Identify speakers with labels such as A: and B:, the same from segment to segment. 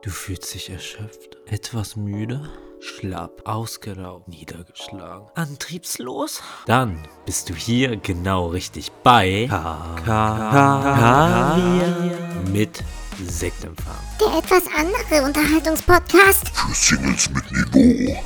A: Du fühlst dich erschöpft, etwas müde, schlapp, ausgelaugt, niedergeschlagen, antriebslos? Dann bist du hier genau richtig bei K K mit Sektempfang.
B: Der etwas andere Unterhaltungspodcast.
C: Für Singles mit Niveau.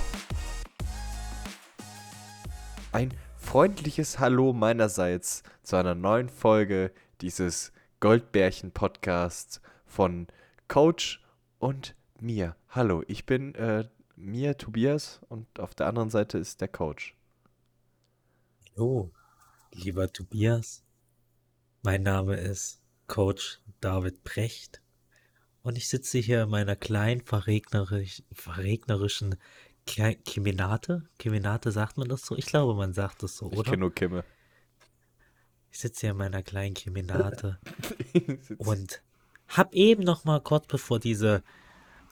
D: Ein freundliches Hallo meinerseits zu einer neuen Folge dieses Goldbärchen-Podcasts von Coach und mir. Hallo, ich bin äh, mir, Tobias, und auf der anderen Seite ist der Coach.
A: Hallo, lieber Tobias. Mein Name ist Coach David Brecht und ich sitze hier in meiner kleinen verregnerisch, verregnerischen Ke- Kemenate. Kemenate sagt man das so? Ich glaube, man sagt das so,
D: Ich
A: oder?
D: kenne nur Kimme.
A: Ich sitze hier in meiner kleinen Kemenate und hab eben noch mal kurz bevor diese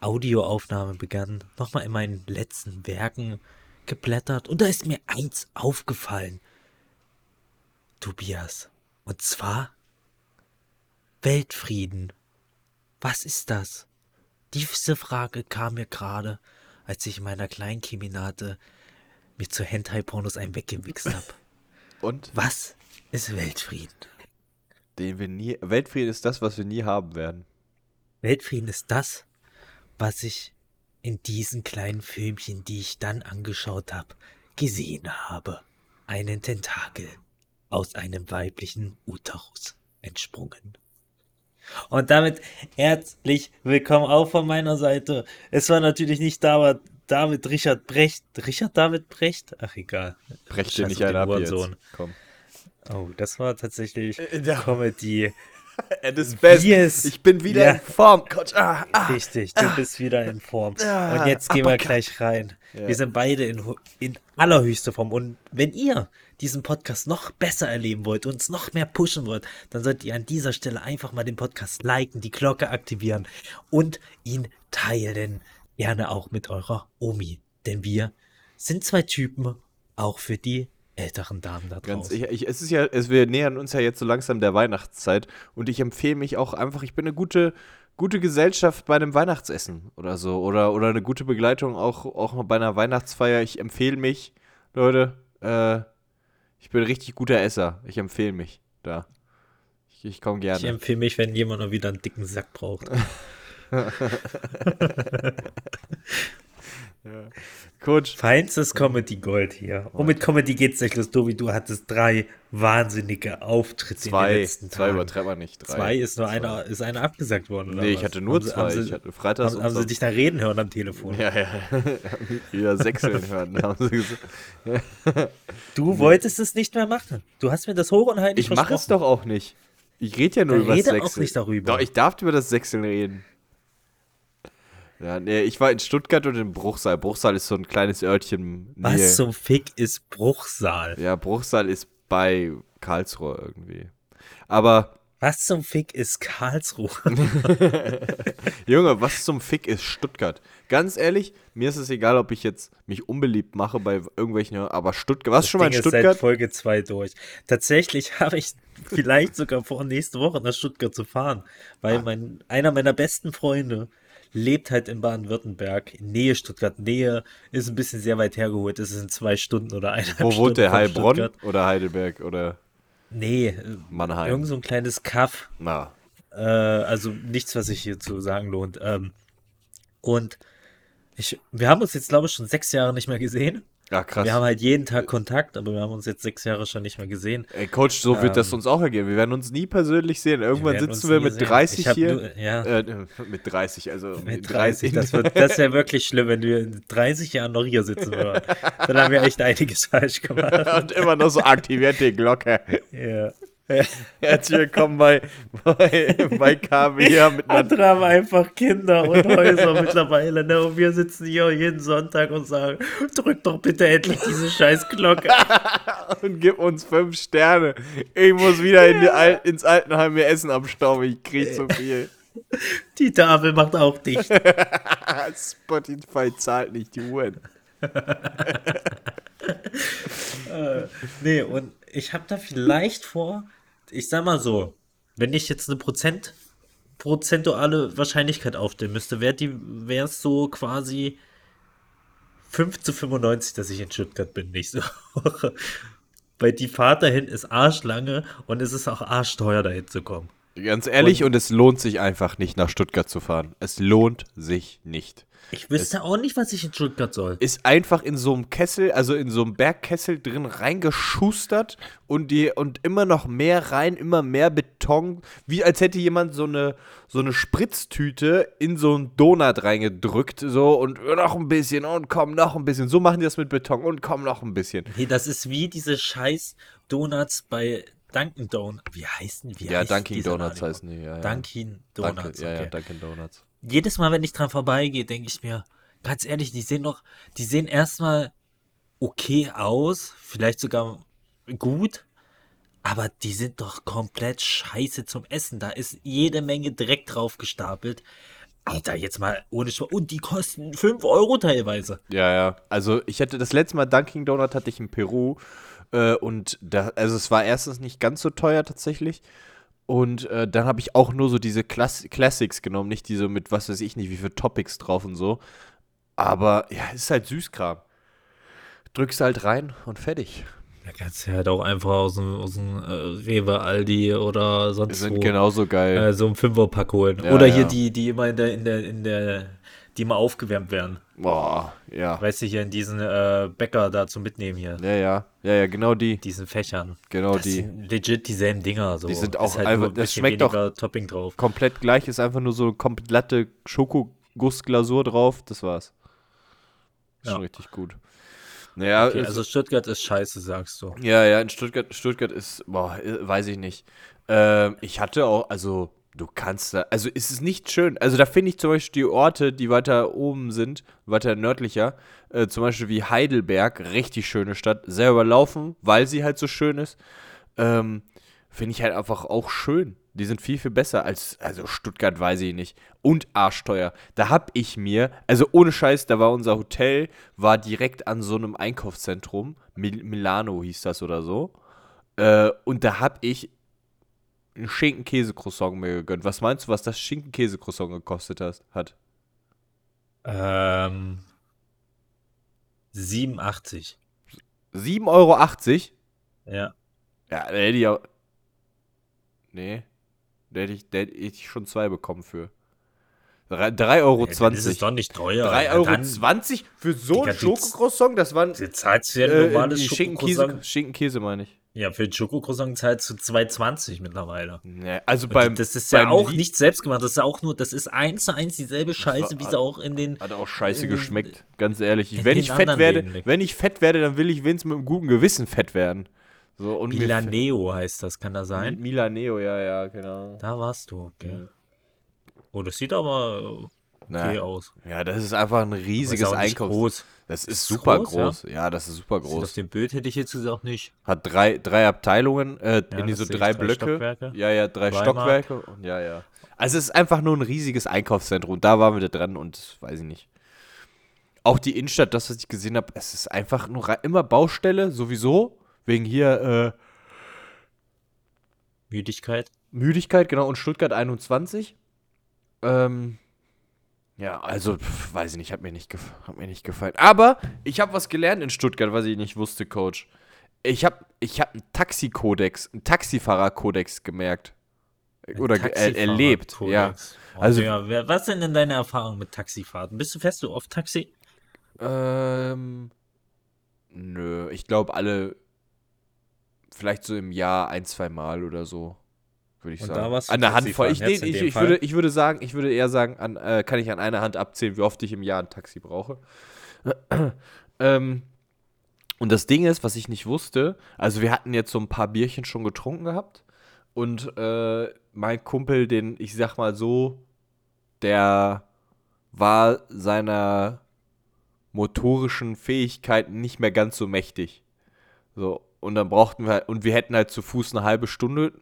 A: Audioaufnahme begann, noch mal in meinen letzten Werken geblättert und da ist mir eins aufgefallen. Tobias. Und zwar Weltfrieden. Was ist das? Diese Frage kam mir gerade, als ich in meiner kleinen Kemenate mir zu Hentai-Pornos einen weggewichst hab.
D: Und
A: Was ist Weltfrieden?
D: Den wir nie. Weltfrieden ist das, was wir nie haben werden.
A: Weltfrieden ist das, was ich in diesen kleinen Filmchen, die ich dann angeschaut habe, gesehen habe. Einen Tentakel aus einem weiblichen Uterus entsprungen. Und damit herzlich willkommen auch von meiner Seite. Es war natürlich nicht David, David Richard Brecht. Richard David Brecht? Ach egal.
D: Brecht dir nicht einen ab jetzt. Komm.
A: Oh, das war tatsächlich
D: Äh, ja.
A: Comedy.
D: At its best.
A: Wie es-
D: Ich bin wieder
A: Ja.
D: in Form, Coach. Ah, ah.
A: Richtig, du bist wieder in Form.
D: Ah,
A: Und jetzt gehen wir gleich rein.
D: Ja.
A: Wir sind beide in, in allerhöchster Form. Und wenn ihr diesen Podcast noch besser erleben wollt, uns noch mehr pushen wollt, dann solltet ihr an dieser Stelle einfach mal den Podcast liken, die Glocke aktivieren und ihn teilen. Gerne auch mit eurer Omi. Denn wir sind zwei Typen, auch für die älteren Damen da
D: Ganz,
A: draußen.
D: ich, ich, es ist ja, es, wir nähern uns ja jetzt so langsam der Weihnachtszeit und ich empfehle mich auch einfach, ich bin eine gute, gute Gesellschaft bei einem Weihnachtsessen oder so oder, oder eine gute Begleitung auch, auch bei einer Weihnachtsfeier. Ich empfehle mich, Leute, äh, ich bin ein richtig guter Esser. Ich empfehle mich da. Ich, ich komme
A: Ich
D: gerne.
A: empfehle mich, wenn jemand mal wieder einen dicken Sack braucht.
D: Coach,
A: Feinstes Comedy Gold hier. Und mit Comedy geht's nicht los, Tobi. Du hattest drei wahnsinnige Auftritte in den
D: zwei,
A: letzten
D: zwei
A: Tagen.
D: übertreibt man nicht. Drei.
A: Zwei ist nur einer, ist einer abgesagt worden, oder
D: Nee,
A: was?
D: ich hatte nur
A: Haben
D: zwei.
A: Haben sie,
D: ich hatte Freitags
A: haben, haben sie dich da reden hören am Telefon?
D: Ja, ja. Wieder sechseln hören. haben sie gesagt.
A: Du wolltest es nicht mehr machen. Du hast mir das hoch und heilig
D: Ich mache es doch auch nicht. Ich rede ja nur
A: Dann
D: über das
A: rede auch
D: Sechseln.
A: nicht darüber.
D: Doch, ich darf über das Sechseln reden. Ja, nee, ich war in Stuttgart und in Bruchsal. Bruchsal ist so ein kleines Örtchen.
A: Was zum Fick ist Bruchsal?
D: Ja, Bruchsal ist bei Karlsruhe irgendwie. Aber,
A: Was zum Fick ist Karlsruhe?
D: Junge, was zum Fick ist Stuttgart? Ganz ehrlich, mir ist es egal, ob ich jetzt mich unbeliebt mache bei irgendwelchen, aber Stuttgart. Du schon mal in
A: Ding ist seit
D: Stuttgart?
A: Folge 2 durch. Tatsächlich habe ich vielleicht sogar vor, nächste Woche nach Stuttgart zu fahren, weil
D: Ah.
A: mein, einer meiner besten Freunde lebt halt in Baden-Württemberg, in Nähe Stuttgart. Nähe ist ein bisschen sehr weit hergeholt. Es sind zwei Stunden oder eineinhalb
D: Wo
A: Stunden
D: wohnt der? Heilbronn
A: Stuttgart.
D: oder Heidelberg oder
A: Nee, äh,
D: Mannheim?
A: irgend so ein kleines Kaff.
D: Na,
A: Äh, also nichts, was sich hier zu sagen lohnt. Ähm, und ich, wir haben uns jetzt, glaube ich, schon sechs Jahre nicht mehr gesehen.
D: Ja krass.
A: Wir haben halt jeden Tag Kontakt, aber wir haben uns jetzt sechs Jahre schon nicht mehr gesehen.
D: Ey, Coach, so wird das
A: Ähm,
D: uns auch ergehen. Wir werden uns nie persönlich sehen. Irgendwann
A: werden
D: sitzen wir mit
A: sehen.
D: 30
A: Ich hab
D: hier.
A: nur- ja.
D: Äh, mit 30, also
A: Mit
D: in
A: 30, das, wird, das wäre wirklich schlimm, wenn wir in 30 Jahren noch hier sitzen würden. Dann haben wir echt einiges falsch gemacht.
D: und immer noch so aktiviert die Glocke.
A: Ja.
D: Herzlich willkommen bei, bei, bei KW hier mit
A: Andere haben einfach Kinder und Häuser mittlerweile, ne? Und wir sitzen hier jeden Sonntag und sagen, drück doch bitte endlich diese scheiß Glocke.
D: und gib uns fünf Sterne. Ich muss wieder in Al ins Altenheim mir Essen abstauben. Ich krieg zu viel.
A: Die Tafel macht auch dicht.
D: Spotify zahlt nicht die Uhren.
A: Nee, und ich habe da vielleicht vor, ich sag mal so, wenn ich jetzt eine Prozent prozentuale Wahrscheinlichkeit aufstellen müsste, wäre es so quasi 5 zu 95, dass ich in Stuttgart bin nächste Woche. Weil die Fahrt dahin ist arschlange und es ist auch arschteuer, dahin zu kommen.
D: Ganz ehrlich,
A: Und-
D: und, es lohnt sich einfach nicht, nach Stuttgart zu fahren. Es lohnt sich nicht.
A: Ich wüsste auch nicht, was ich in Stuttgart soll.
D: Ist einfach in so einem Kessel, also in so einem Bergkessel drin reingeschustert und die und immer noch mehr rein, immer mehr Beton, wie als hätte jemand so eine so eine Spritztüte in so einen Donut reingedrückt, so und noch ein bisschen und komm noch ein bisschen. So machen die das mit Beton und komm noch ein bisschen.
A: Nee, das ist wie diese scheiß Donuts bei Dunkin' Donuts. Wie heißen wie
D: ja,
A: heißt
D: Dunkin' Donuts heißen die, ja. ja.
A: Dunkin' Donuts.
D: ja, ja,
A: okay.
D: Dunkin' Donuts.
A: Jedes Mal, wenn ich dran vorbeigehe, denke ich mir, ganz ehrlich, die sehen doch, die sehen erstmal okay aus, vielleicht sogar gut, aber die sind doch komplett scheiße zum Essen. Da ist jede Menge Dreck drauf gestapelt. Alter, jetzt mal ohne Schwa Und die kosten 5 Euro teilweise.
D: Ja, ja. Also ich hatte das letzte Mal Dunkin' Donut hatte ich in Peru äh, und da, also es war erstens nicht ganz so teuer tatsächlich und äh, dann habe ich auch nur so diese Class Classics genommen, nicht diese mit was weiß ich nicht wie viele Topics drauf und so. Aber ja, es ist halt Süßkram. Drückst halt rein und fertig.
A: Da kannst du halt auch einfach aus dem, aus dem äh, Rewe, Aldi oder
D: Die
A: sonst
D: sind
A: wo
D: genauso geil.
A: äh, so einen Fünferpack holen.
D: Ja,
A: oder hier
D: ja.
A: die, die immer in der, in der, in der, die immer aufgewärmt werden.
D: Boah, ja.
A: Weißt du, hier in diesen äh, Bäcker da zum Mitnehmen hier.
D: Ja, ja. Ja, ja, genau die.
A: Diesen Fächern.
D: Genau
A: das
D: die.
A: sind legit dieselben Dinger. So.
D: Die sind
A: Ist
D: auch
A: halt
D: einfach-
A: ein
D: das schmeckt auch-
A: Topping drauf.
D: Komplett gleich ist einfach nur so eine komplette Schokogussglasur drauf. Das war's. Ist
A: Ja.
D: Schon richtig gut. Naja,
A: Okay, also Stuttgart ist scheiße, sagst du.
D: Ja, ja, in Stuttgart, Stuttgart ist, boah, weiß ich nicht. Ähm, ich hatte auch, also, du kannst da, also ist es nicht schön. Also da finde ich zum Beispiel die Orte, die weiter oben sind, weiter nördlicher, äh, zum Beispiel wie Heidelberg, richtig schöne Stadt, sehr überlaufen, weil sie halt so schön ist. Ähm, finde ich halt einfach auch schön. Die sind viel, viel besser als, also Stuttgart weiß ich nicht. Und arschteuer. Da hab ich mir, also ohne Scheiß, da war unser Hotel, war direkt an so einem Einkaufszentrum. Mil Milano hieß das oder so. Äh, und da hab ich ein Schinken-Käse-Croissant mir gegönnt. Was meinst du, was das Schinken-Käse-Croissant gekostet hast, hat?
A: Ähm, 87.
D: 7,80 Euro?
A: Ja.
D: Ja, da hätte ich auch. Nee. Da hätte ich, da hätte ich schon zwei bekommen für. 3,20 Euro.
A: Ja, dann ist doch nicht teuer.
D: 3,20
A: Ja,
D: Euro
A: dann-
D: für so ein
A: Digga, die-
D: Schokocroissant? Das waren
A: Du zahlst ja ein
D: äh,
A: normales
D: die Schinkenkäse. Schinkenkäse meine ich.
A: Ja, für ein Schokocroissant zahlst du 2,20 mittlerweile.
D: Nee, also beim,
A: das ist ja
D: beim
A: auch
D: Lie-
A: nicht selbst gemacht, das ist ja auch nur, das ist eins zu eins dieselbe Scheiße, wie sie auch in den.
D: Hat auch scheiße
A: den-
D: geschmeckt, ganz ehrlich.
A: in
D: Wenn
A: den
D: ich fett werde,
A: Läden.
D: wenn ich fett werde, dann will ich wenigstens mit einem guten Gewissen fett werden. So, und
A: Milaneo heißt das, kann das sein?
D: Milaneo, ja, ja, genau.
A: Da warst du, okay. Oh, das sieht aber
D: Na,
A: okay aus.
D: Ja, das ist einfach ein riesiges Einkaufs. Das ist
A: Ist
D: super
A: groß,
D: groß.
A: ja?
D: Ja? das ist super
A: auf
D: groß.
A: dem Bild hätte ich jetzt gesagt nicht.
D: Hat drei, drei Abteilungen, äh,
A: Ja,
D: in die
A: das
D: so drei
A: drei
D: Blöcke.
A: Stockwerke.
D: Ja, ja, drei
A: Primark.
D: Stockwerke. Und ja, ja. Also es ist einfach nur ein riesiges Einkaufszentrum. Und da waren wir da dran und das weiß ich nicht. Auch die Innenstadt, das, was ich gesehen habe, es ist einfach nur immer Baustelle, sowieso. Wegen hier äh,
A: Müdigkeit.
D: Müdigkeit, genau, und Stuttgart 21. Ähm, ja, also, pf, weiß ich nicht, hat mir nicht, hat mir nicht gefallen. Aber ich habe was gelernt in Stuttgart, was ich nicht wusste, Coach. Ich habe ich hab einen Taxikodex, einen Taxifahrerkodex gemerkt. Oder ge- er erlebt, ja.
A: Oh,
D: Also-
A: wer- was sind denn deine Erfahrungen mit Taxifahrten? Bist du fährst du oft Taxi?
D: Ähm, nö, ich glaube alle, vielleicht so im Jahr ein, zwei Mal oder so, würde ich
A: Und
D: sagen. an der Hand voll. Ich, nee, ich, ich, würde, ich würde sagen, ich würde eher sagen, an, äh, kann ich an einer Hand abzählen, wie oft ich im Jahr ein Taxi brauche. ähm, und das Ding ist, was ich nicht wusste, also wir hatten jetzt so ein paar Bierchen schon getrunken gehabt und äh, mein Kumpel, den, ich sag mal so, der war seiner motorischen Fähigkeiten nicht mehr ganz so mächtig. So, und dann brauchten wir halt, und wir hätten halt zu Fuß eine halbe Stunde,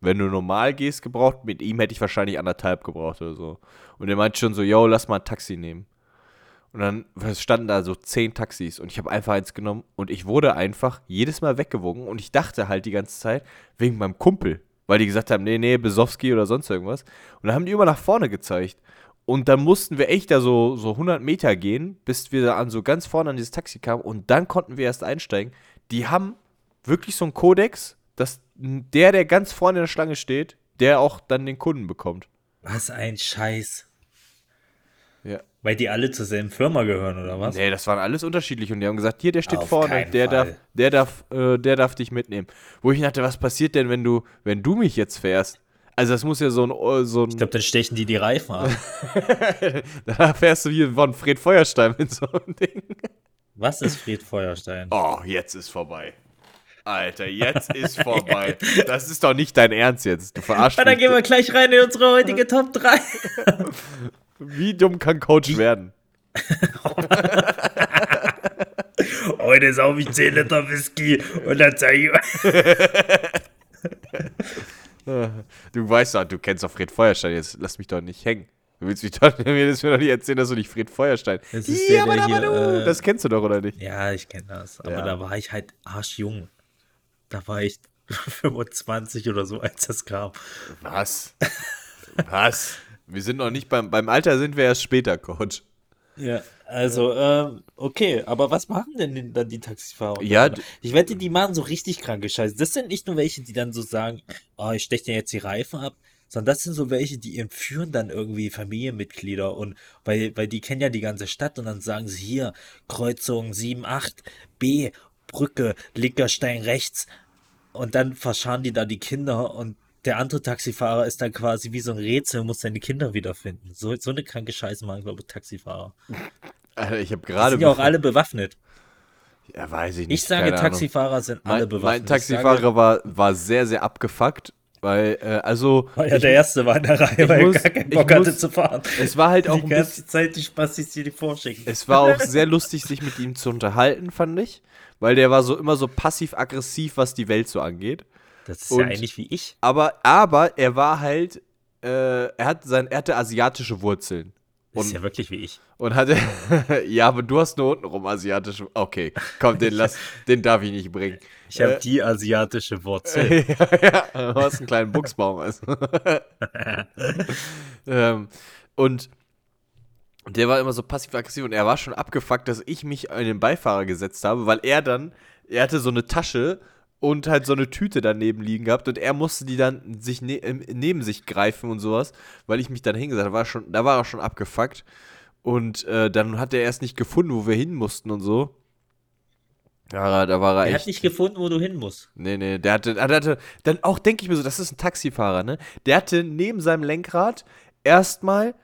D: wenn du normal gehst, gebraucht. Mit ihm hätte ich wahrscheinlich anderthalb gebraucht oder so. Und er meinte schon so, yo, lass mal ein Taxi nehmen. Und dann standen da so zehn Taxis und ich habe einfach eins genommen und ich wurde einfach jedes Mal weggewogen und ich dachte halt die ganze Zeit, wegen meinem Kumpel. weil die gesagt haben, nee, nee, Besowski oder sonst irgendwas. Und dann haben die immer nach vorne gezeigt. Und dann mussten wir echt da so, so 100 Meter gehen, bis wir da an so ganz vorne an dieses Taxi kamen. Und dann konnten wir erst einsteigen. Die haben wirklich so einen Kodex, dass der, der ganz vorne in der Schlange steht, der auch dann den Kunden bekommt.
A: Was ein Scheiß.
D: Ja.
A: Weil die alle zur selben Firma gehören, oder was?
D: Nee, das waren alles unterschiedlich und die haben gesagt, hier, der steht
A: Auf
D: vorne, der
A: Fall.
D: darf, der darf, äh, der darf dich mitnehmen. Wo ich dachte, was passiert denn, wenn du, wenn du mich jetzt fährst? Also das muss ja so ein, äh, so ein,
A: Ich glaube, dann stechen die die Reifen ab.
D: da fährst du wie von Fred Feuerstein mit so einem Ding.
A: Was ist Fried Feuerstein?
D: Oh, jetzt ist vorbei. Alter, jetzt ist vorbei. Das ist doch nicht dein Ernst jetzt. Du verarschst
A: Na, dann
D: mich.
A: gehen wir gleich rein in unsere heutige Top 3.
D: Wie dumm kann Coach werden?
A: Heute sauf ich 10 Liter Whisky und dann zeige ich.
D: Du weißt doch, du kennst doch Fred Feuerstein. Jetzt lass mich doch nicht hängen. Du willst mich doch, mir das mir doch nicht erzählen, dass du nicht Fred Feuerstein.
A: Das ist der, der hier, äh,
D: das kennst du doch, oder nicht?
A: Ja, ich kenne das. Aber
D: Ja.
A: da war ich halt arschjung. Da war ich 25 oder so, als das kam.
D: Was? Was? Wir sind noch nicht beim, beim Alter sind wir erst später, Coach.
A: Ja, also, ähm, okay, aber was machen denn dann die Taxifahrer?
D: Ja,
A: ich wette, die machen so richtig kranke Scheiße. Das sind nicht nur welche, die dann so sagen, oh, ich steche dir jetzt die Reifen ab, sondern das sind so welche, die entführen dann irgendwie Familienmitglieder und weil, weil die kennen ja die ganze Stadt und dann sagen sie hier, Kreuzung 7, 8, B, Brücke, linker Stein rechts und dann verscharen die da die Kinder und der andere Taxifahrer ist dann quasi wie so ein Rätsel und muss seine Kinder wiederfinden. So, so eine kranke Scheiße machen, glaube ich, Taxifahrer.
D: Alter, ich habe gerade.
A: sind ja auch alle bewaffnet.
D: Ja, weiß ich nicht.
A: Ich sage,
D: keine Ahnung.
A: Taxifahrer sind alle
D: Mein,
A: bewaffnet.
D: mein
A: Ich
D: Taxifahrer war, war sehr, sehr abgefuckt, weil, äh, also.
A: Sage, weil er
D: ich-
A: der Erste war in der Reihe, weil
D: muss-
A: er gar keinen
D: ich
A: Bock hatte
D: muss-
A: zu fahren.
D: es war halt auch
A: die
D: ein
A: ganze
D: bisschen.
A: Zeit die Spastis, die die vorschicken.
D: Es war auch sehr lustig, sich mit ihm zu unterhalten, fand ich. Weil der war so immer so passiv-aggressiv, was die Welt so angeht.
A: Das ist
D: Und-
A: ja ähnlich wie ich.
D: Aber, aber er war halt, äh, er, hat sein, er hatte asiatische Wurzeln.
A: Das ist
D: Und-
A: ja wirklich wie ich.
D: Und hatte, ja, aber du hast nur untenrum asiatische, okay, komm, den lass, den darf ich nicht bringen.
A: Ich habe
D: Äh,
A: die asiatische Wurzel.
D: ja, ja, du hast einen kleinen Buchsbaum. Also. ähm, und der war immer so passiv-aggressiv und er war schon abgefuckt, dass ich mich an den Beifahrer gesetzt habe, weil er dann, er hatte so eine Tasche und halt so eine Tüte daneben liegen gehabt und er musste die dann sich ne ähm, neben sich greifen und sowas, weil ich mich dann hingesetzt habe. Da war, schon, da war er schon abgefuckt. Und äh, dann hat er erst nicht gefunden, wo wir hin mussten und so. Ja, da war er
A: Er
D: echt.
A: hat nicht gefunden, wo du hin musst.
D: Nee, nee, der hatte, der hatte dann auch denke ich mir so, das ist ein Taxifahrer, ne? Der hatte neben seinem Lenkrad erstmal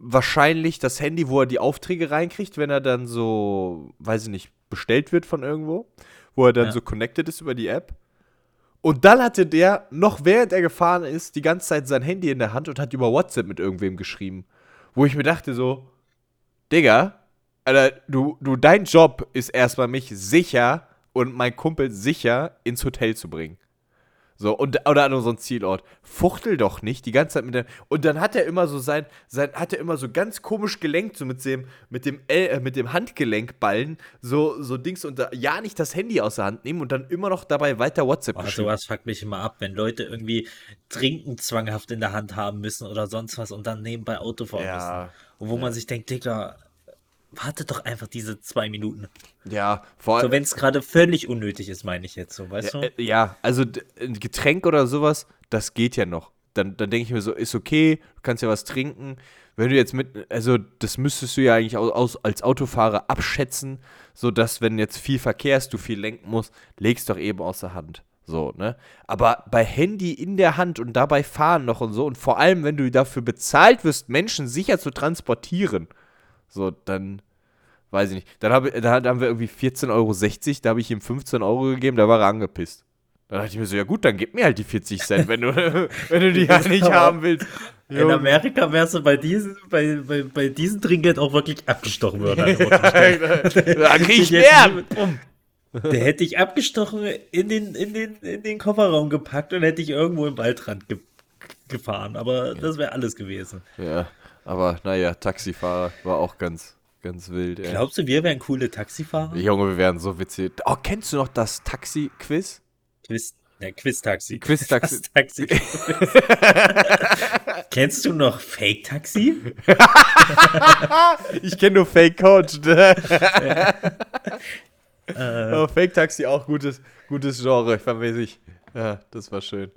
D: wahrscheinlich das Handy, wo er die Aufträge reinkriegt, wenn er dann so, weiß ich nicht, bestellt wird von irgendwo, wo er dann
A: Ja.
D: so connected ist über die App. Und dann hatte der, noch während er gefahren ist, die ganze Zeit sein Handy in der Hand und hat über WhatsApp mit irgendwem geschrieben. Wo ich mir dachte so, Digga, Alter, du, du, dein Job ist erstmal mich sicher und mein Kumpel sicher ins Hotel zu bringen. So, und, oder an unseren Zielort. Fuchtel doch nicht die ganze Zeit mit der. Und dann hat er immer so sein, sein hat er immer so ganz komisch gelenkt, so mit dem, mit dem, L, äh, mit dem Handgelenkballen, so, so Dings und da, ja nicht das Handy aus der Hand nehmen und dann immer noch dabei weiter WhatsApp
A: Oh,
D: geschrieben.
A: sowas fuckt mich immer ab, wenn Leute irgendwie Trinken zwanghaft in der Hand haben müssen oder sonst was und dann nebenbei Auto fahren
D: Ja,
A: müssen. Und wo man sich denkt, Digga, warte doch einfach diese zwei Minuten.
D: Ja, vor
A: So,
D: allem.
A: wenn es gerade völlig unnötig ist, meine ich jetzt so, weißt
D: Ja,
A: du?
D: ja, also ein Getränk oder sowas, das geht ja noch. Dann, dann denke ich mir so, ist okay, du kannst ja was trinken. Wenn du jetzt mit, also das müsstest du ja eigentlich aus, aus, als Autofahrer abschätzen, sodass, wenn jetzt viel Verkehr ist, du viel lenken musst, legst doch eben aus der Hand. So, ne? Aber bei Handy in der Hand und dabei fahren noch und so, und vor allem, wenn du dafür bezahlt wirst, Menschen sicher zu transportieren, so, dann weiß ich nicht. Dann, hab, da haben wir irgendwie 14,60 Euro, da habe ich ihm 15 Euro gegeben, da war er angepisst. Dann dachte ich mir so, ja gut, dann gib mir halt die 40 Cent, wenn du, wenn du die ja nicht haben willst.
A: In
D: Jo.
A: Amerika wärst du bei diesem, bei, bei, bei diesem Trinkgeld auch wirklich abgestochen worden. der Autostelle.
D: da krieg ich mehr.
A: Der hätte ich abgestochen, in den, in, den, in den Kofferraum gepackt und hätte ich irgendwo im Waldrand ge gefahren. Aber das wäre alles gewesen.
D: Ja, aber naja, Taxifahrer war auch ganz, ganz wild. Ey.
A: Glaubst du, wir wären coole Taxifahrer?
D: Junge, wir werden so witzig. Oh, kennst du noch das Taxi-Quiz?
A: Quiz. Ja, Quiz-Taxi.
D: Quiz-Taxi.
A: Taxi. Kennst du noch Fake-Taxi?
D: Ich kenne nur Fake Coach. Ne?
A: Äh,
D: Aber Fake Taxi auch gutes, gutes Genre, vermisse ich. Ja, das war schön.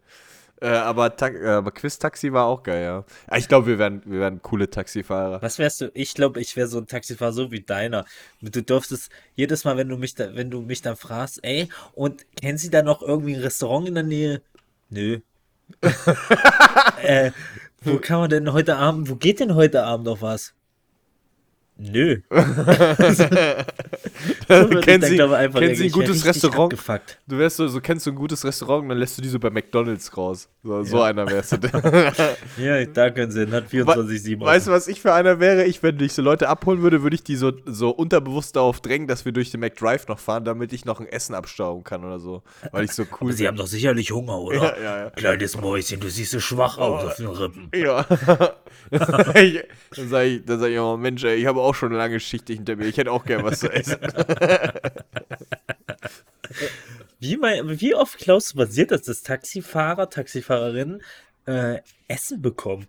D: Äh, aber, Ta äh, aber Quiz Taxi war auch geil, ja. ja ich glaube, wir werden, wir werden coole Taxifahrer.
A: was wärst du? Ich glaube, ich wäre so ein Taxifahrer, so wie deiner. Du dürftest jedes Mal, wenn du mich da, wenn du mich dann fragst, ey, und kennen Sie da noch irgendwie ein Restaurant in der Nähe? Nö. äh, wo kann man denn heute Abend, wo geht denn heute Abend noch was? Nö.
D: kennen Sie,
A: einfach
D: kennen Sie ein gutes Restaurant?
A: abgefuckt.
D: Du wärst so, so kennst du ein gutes Restaurant, dann lässt du die so bei McDonalds raus. So, so
A: Ja.
D: einer wärst du.
A: Ja, da können Sie, hat 24-7.
D: weißt du, was ich für einer wäre? Ich, wenn ich so Leute abholen würde, würde ich die so, so unterbewusst darauf drängen, dass wir durch den McDrive noch fahren, damit ich noch ein Essen abstauben kann oder so. Weil ich so cool
A: Aber Sie haben doch sicherlich Hunger, oder?
D: Ja, ja, ja.
A: Kleines Mäuschen, du siehst so schwach aus auf den Rippen.
D: Ja. Dann sage ich, dann sag ich oh Mensch, ey, ich habe auch schon eine lange Schicht hinter mir. Ich hätte auch gern was zu essen.
A: Wie, mein, wie oft du passiert das, dass Taxifahrer, Taxifahrerinnen äh, Essen bekommen?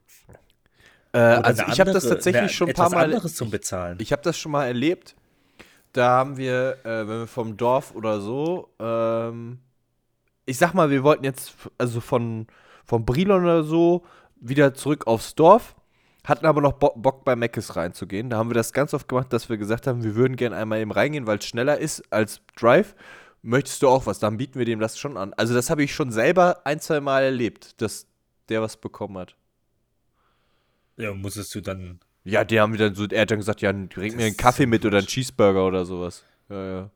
D: Äh, also ich habe das tatsächlich
A: eine-
D: schon ein paar Mal.
A: anderes zum Bezahlen.
D: Ich habe das schon mal erlebt. Da haben wir, äh, wenn wir vom Dorf oder so, ähm, ich sag mal, wir wollten jetzt, also von, von Brilon oder so, wieder zurück aufs Dorf, hatten aber noch Bo Bock bei Meckes reinzugehen. Da haben wir das ganz oft gemacht, dass wir gesagt haben, wir würden gerne einmal eben reingehen, weil es schneller ist als Drive. Möchtest du auch was? Dann bieten wir dem das schon an. Also das habe ich schon selber ein, zwei Mal erlebt, dass der was bekommen hat.
A: ja, musstest du dann.
D: Ja, die haben wir dann so, er hat dann gesagt, ja, bring mir einen Kaffee mit oder einen. Cheeseburger oder sowas. Ja, ja.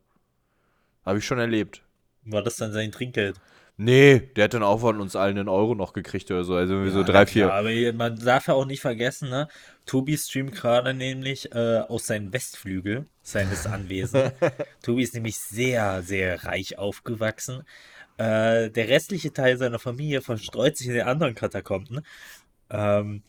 D: Habe ich schon erlebt.
A: War das dann sein Trinkgeld?
D: Nee, der hat dann auch von uns allen einen Euro noch gekriegt oder so. Also irgendwie so
A: Ja,
D: drei,
A: na
D: vier.
A: klar, aber man darf ja auch nicht vergessen, ne? Tobi streamt gerade nämlich äh, aus seinem Westflügel seines Anwesens. Tobi ist nämlich sehr, sehr reich aufgewachsen. Äh, der restliche Teil seiner Familie verstreut sich in den anderen Katakomben. Ähm,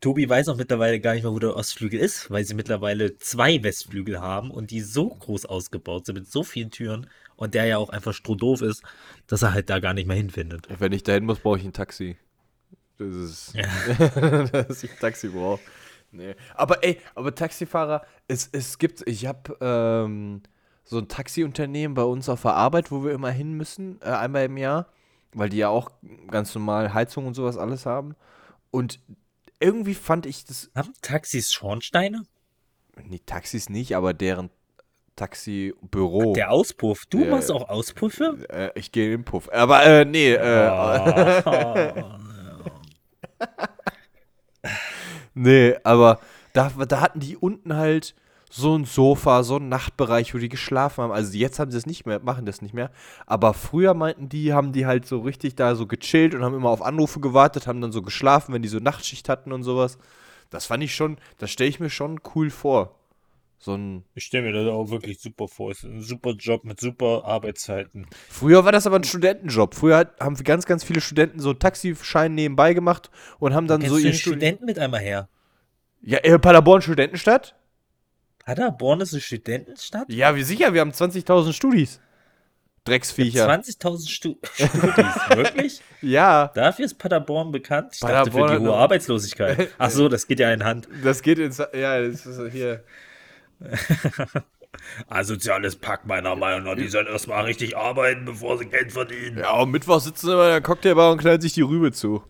A: Tobi weiß auch mittlerweile gar nicht mehr, wo der Ostflügel ist, weil sie mittlerweile zwei Westflügel haben und die so groß ausgebaut sind mit so vielen Türen und der ja auch einfach strohdoof ist, dass er halt da gar nicht mehr hinfindet.
D: Wenn ich dahin muss, brauche ich ein Taxi. Das ist, dass ich ein Taxi brauche. Nee. Aber ey, aber Taxifahrer, es, es gibt, ich habe ähm, so ein Taxiunternehmen bei uns auf der Arbeit, wo wir immer hin müssen, äh, einmal im Jahr, weil die ja auch ganz normal Heizung und sowas alles haben. Und irgendwie fand ich das,
A: Haben Taxis Schornsteine?
D: nee, Taxis nicht, aber deren Taxibüro.
A: Der Auspuff. Du
D: Ja,
A: machst auch Auspuffe?
D: Äh, ich gehe in den Puff. Aber äh, nee, äh,
A: Oh.
D: nee, aber da, da hatten die unten halt so ein Sofa, so einen Nachtbereich, wo die geschlafen haben. Also jetzt haben sie es nicht mehr, machen das nicht mehr. Aber früher meinten die, haben die halt so richtig da so gechillt und haben immer auf Anrufe gewartet, haben dann so geschlafen, wenn die so Nachtschicht hatten und sowas. Das fand ich schon, das stelle ich mir schon cool vor. So ein.
A: Ich stelle mir das auch wirklich super vor. Es ist ein super Job mit super Arbeitszeiten.
D: Früher war das aber ein Studentenjob. Früher hat- haben ganz, ganz viele Studenten so Taxischein nebenbei gemacht und haben dann
A: Kennst
D: so
A: du
D: ihr
A: den
D: Studi-
A: Studenten mit einmal her?
D: Ja, äh, Paderborn Studentenstadt?
A: Paderborn ist eine Studentenstadt?
D: Ja, wie sicher, wir haben 20.000 Studis. Drecksviecher.
A: 20.000 Stu Studis, wirklich?
D: Ja,
A: Dafür ist Paderborn bekannt? Ich
D: Paderborn
A: dachte für die hohe Arbeitslosigkeit. Ach so, das geht ja in Hand.
D: das geht ins. Ja, das ist hier.
A: Asoziales Pack meiner Meinung nach. Die sollen erstmal richtig arbeiten, bevor sie Geld verdienen.
D: Ja, am Mittwoch sitzen sie in der Cocktailbar und knallen sich die Rübe zu.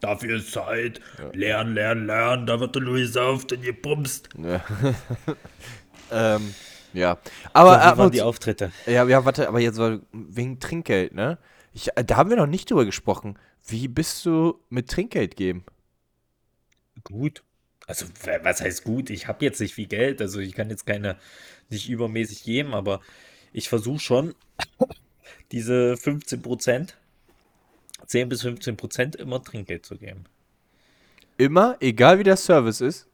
A: Dafür ist Zeit. Lernen, lernen, lernen. Da wird der Louis sauft und ihr pumpst.
D: Ähm, ja. Aber,
A: So, wie
D: ab
A: waren die Auftritte?
D: ja, ja, warte, aber jetzt wegen Trinkgeld, ne? Ich, äh, da haben wir noch nicht drüber gesprochen. Wie bist du mit Trinkgeld geben?
A: Gut. Also, was heißt gut? Ich habe jetzt nicht viel Geld, also ich kann jetzt keine, nicht übermäßig geben, aber ich versuche schon, diese 15%, 10 bis 15% immer Trinkgeld zu geben.
D: Immer, egal wie der Service ist.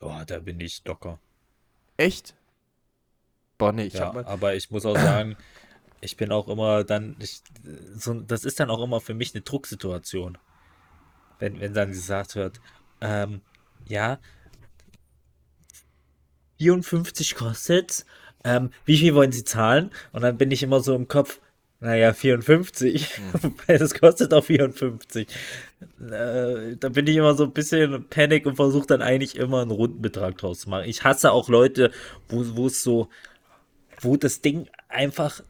A: Boah, da bin ich locker.
D: Echt? Boah, nee, ich
A: Ja,
D: hab mal.
A: aber ich muss auch sagen, ich bin auch immer dann, ich, so, das ist dann auch immer für mich eine Drucksituation. Wenn, wenn dann gesagt wird, ähm, ja, 54 kostet's, ähm, wie viel wollen Sie zahlen? Und dann bin ich immer so im Kopf, Naja, 54. Es kostet auch 54. Äh, da bin ich immer so ein bisschen Panik und versuche dann eigentlich immer einen runden Betrag draus zu machen. Ich hasse auch Leute, wo wo es so, wo das Ding einfach,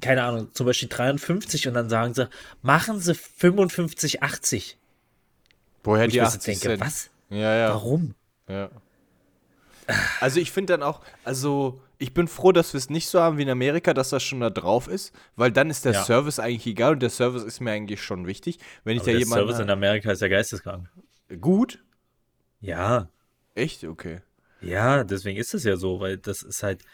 A: keine Ahnung, zum Beispiel 53 und dann sagen sie, machen sie 55, 80.
D: Woher
A: Wo ich
D: die
A: so
D: 80
A: denke,
D: Cent?
A: was?
D: Ja, ja.
A: Warum?
D: Ja. Also ich finde dann auch, also ich bin froh, dass wir es nicht so haben wie in Amerika, dass das schon da drauf ist, weil dann ist der
A: Ja.
D: Service eigentlich egal und der Service ist mir eigentlich schon wichtig. Wenn ich
A: Aber
D: da
A: der
D: jemanden
A: Service in Amerika ist ja geisteskrank.
D: gut,
A: Ja,
D: echt okay.
A: ja, deswegen ist es ja so, weil das ist halt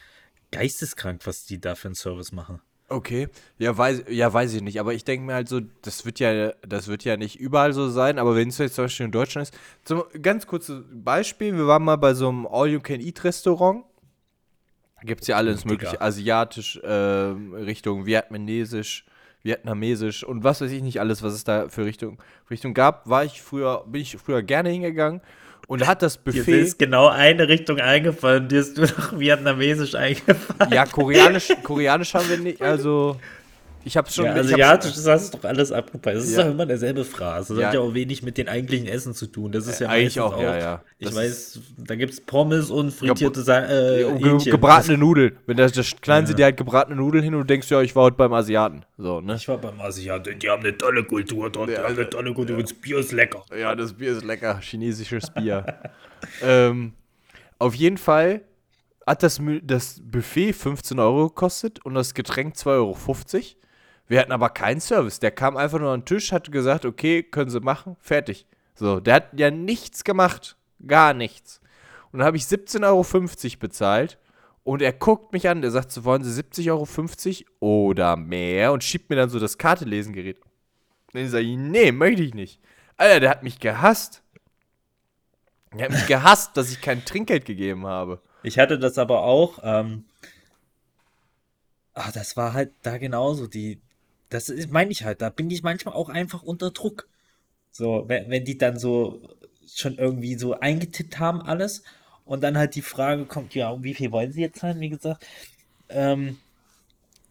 A: geisteskrank, was die da für einen Service machen.
D: Okay, ja weiß, ja, weiß ich nicht, aber ich denke mir halt so, das wird ja, das wird ja nicht überall so sein, aber wenn es jetzt zum Beispiel in Deutschland ist, zum, ganz kurzes Beispiel, wir waren mal bei so einem All-You-Can-Eat-Restaurant, gibt es ja alles
A: Digga.
D: mögliche, asiatisch, ähm, Richtung vietnamesisch, vietnamesisch und was weiß ich nicht alles, was es da für Richtung, Richtung gab, war ich früher, bin ich früher gerne hingegangen und hat das
A: Dir
D: Buffet,
A: ist genau eine Richtung eingefallen, dir ist nur noch vietnamesisch eingefallen.
D: ja, koreanisch, koreanisch haben wir nicht, also, ich hab's schon,
A: Ja, asiatisch, das hast du doch alles abgepasst. Das ist
D: Ja.
A: doch immer derselbe Phrase. Das
D: Ja.
A: hat ja auch wenig mit den eigentlichen Essen zu tun. Das ist ja
D: Eigentlich
A: meistens
D: auch, ja, ja.
A: Ich
D: Das
A: weiß, da gibt es Pommes und frittierte äh,
D: Ja, ge gebratene Nudeln. Wenn das, das Kleine
A: Ja.
D: sieht dir halt gebratene Nudeln hin und du denkst, ja, ich war heute beim Asiaten. So, ne?
A: Ich war beim Asiaten, die haben eine tolle Kultur dort, die
D: Ja,
A: haben eine
D: also,
A: tolle Kultur, das Bier ist lecker.
D: Ja, das Bier ist lecker. Chinesisches Bier. ähm, auf jeden Fall hat das, das Buffet 15 Euro gekostet und das Getränk 2,50 Euro. Wir hatten aber keinen Service. Der kam einfach nur an den Tisch, hat gesagt, okay, können Sie machen, fertig. So, der hat ja nichts gemacht. Gar nichts. Und dann habe ich 17,50 Euro bezahlt. Und er guckt mich an, der sagt so, wollen Sie 70,50 Euro oder mehr? Und schiebt mir dann so das Kartelesengerät. Und ich sage, nee, möchte ich nicht. Alter, der hat mich gehasst. Der hat mich gehasst, dass ich kein Trinkgeld gegeben habe.
A: Ich hatte das aber auch. Ähm, ah, das war halt da genauso. Die, das meine ich halt. Da bin ich manchmal auch einfach unter Druck. So, wenn, wenn die dann so schon irgendwie so eingetippt haben alles und dann halt die Frage kommt, ja, wie viel wollen sie jetzt zahlen? Wie gesagt, ähm,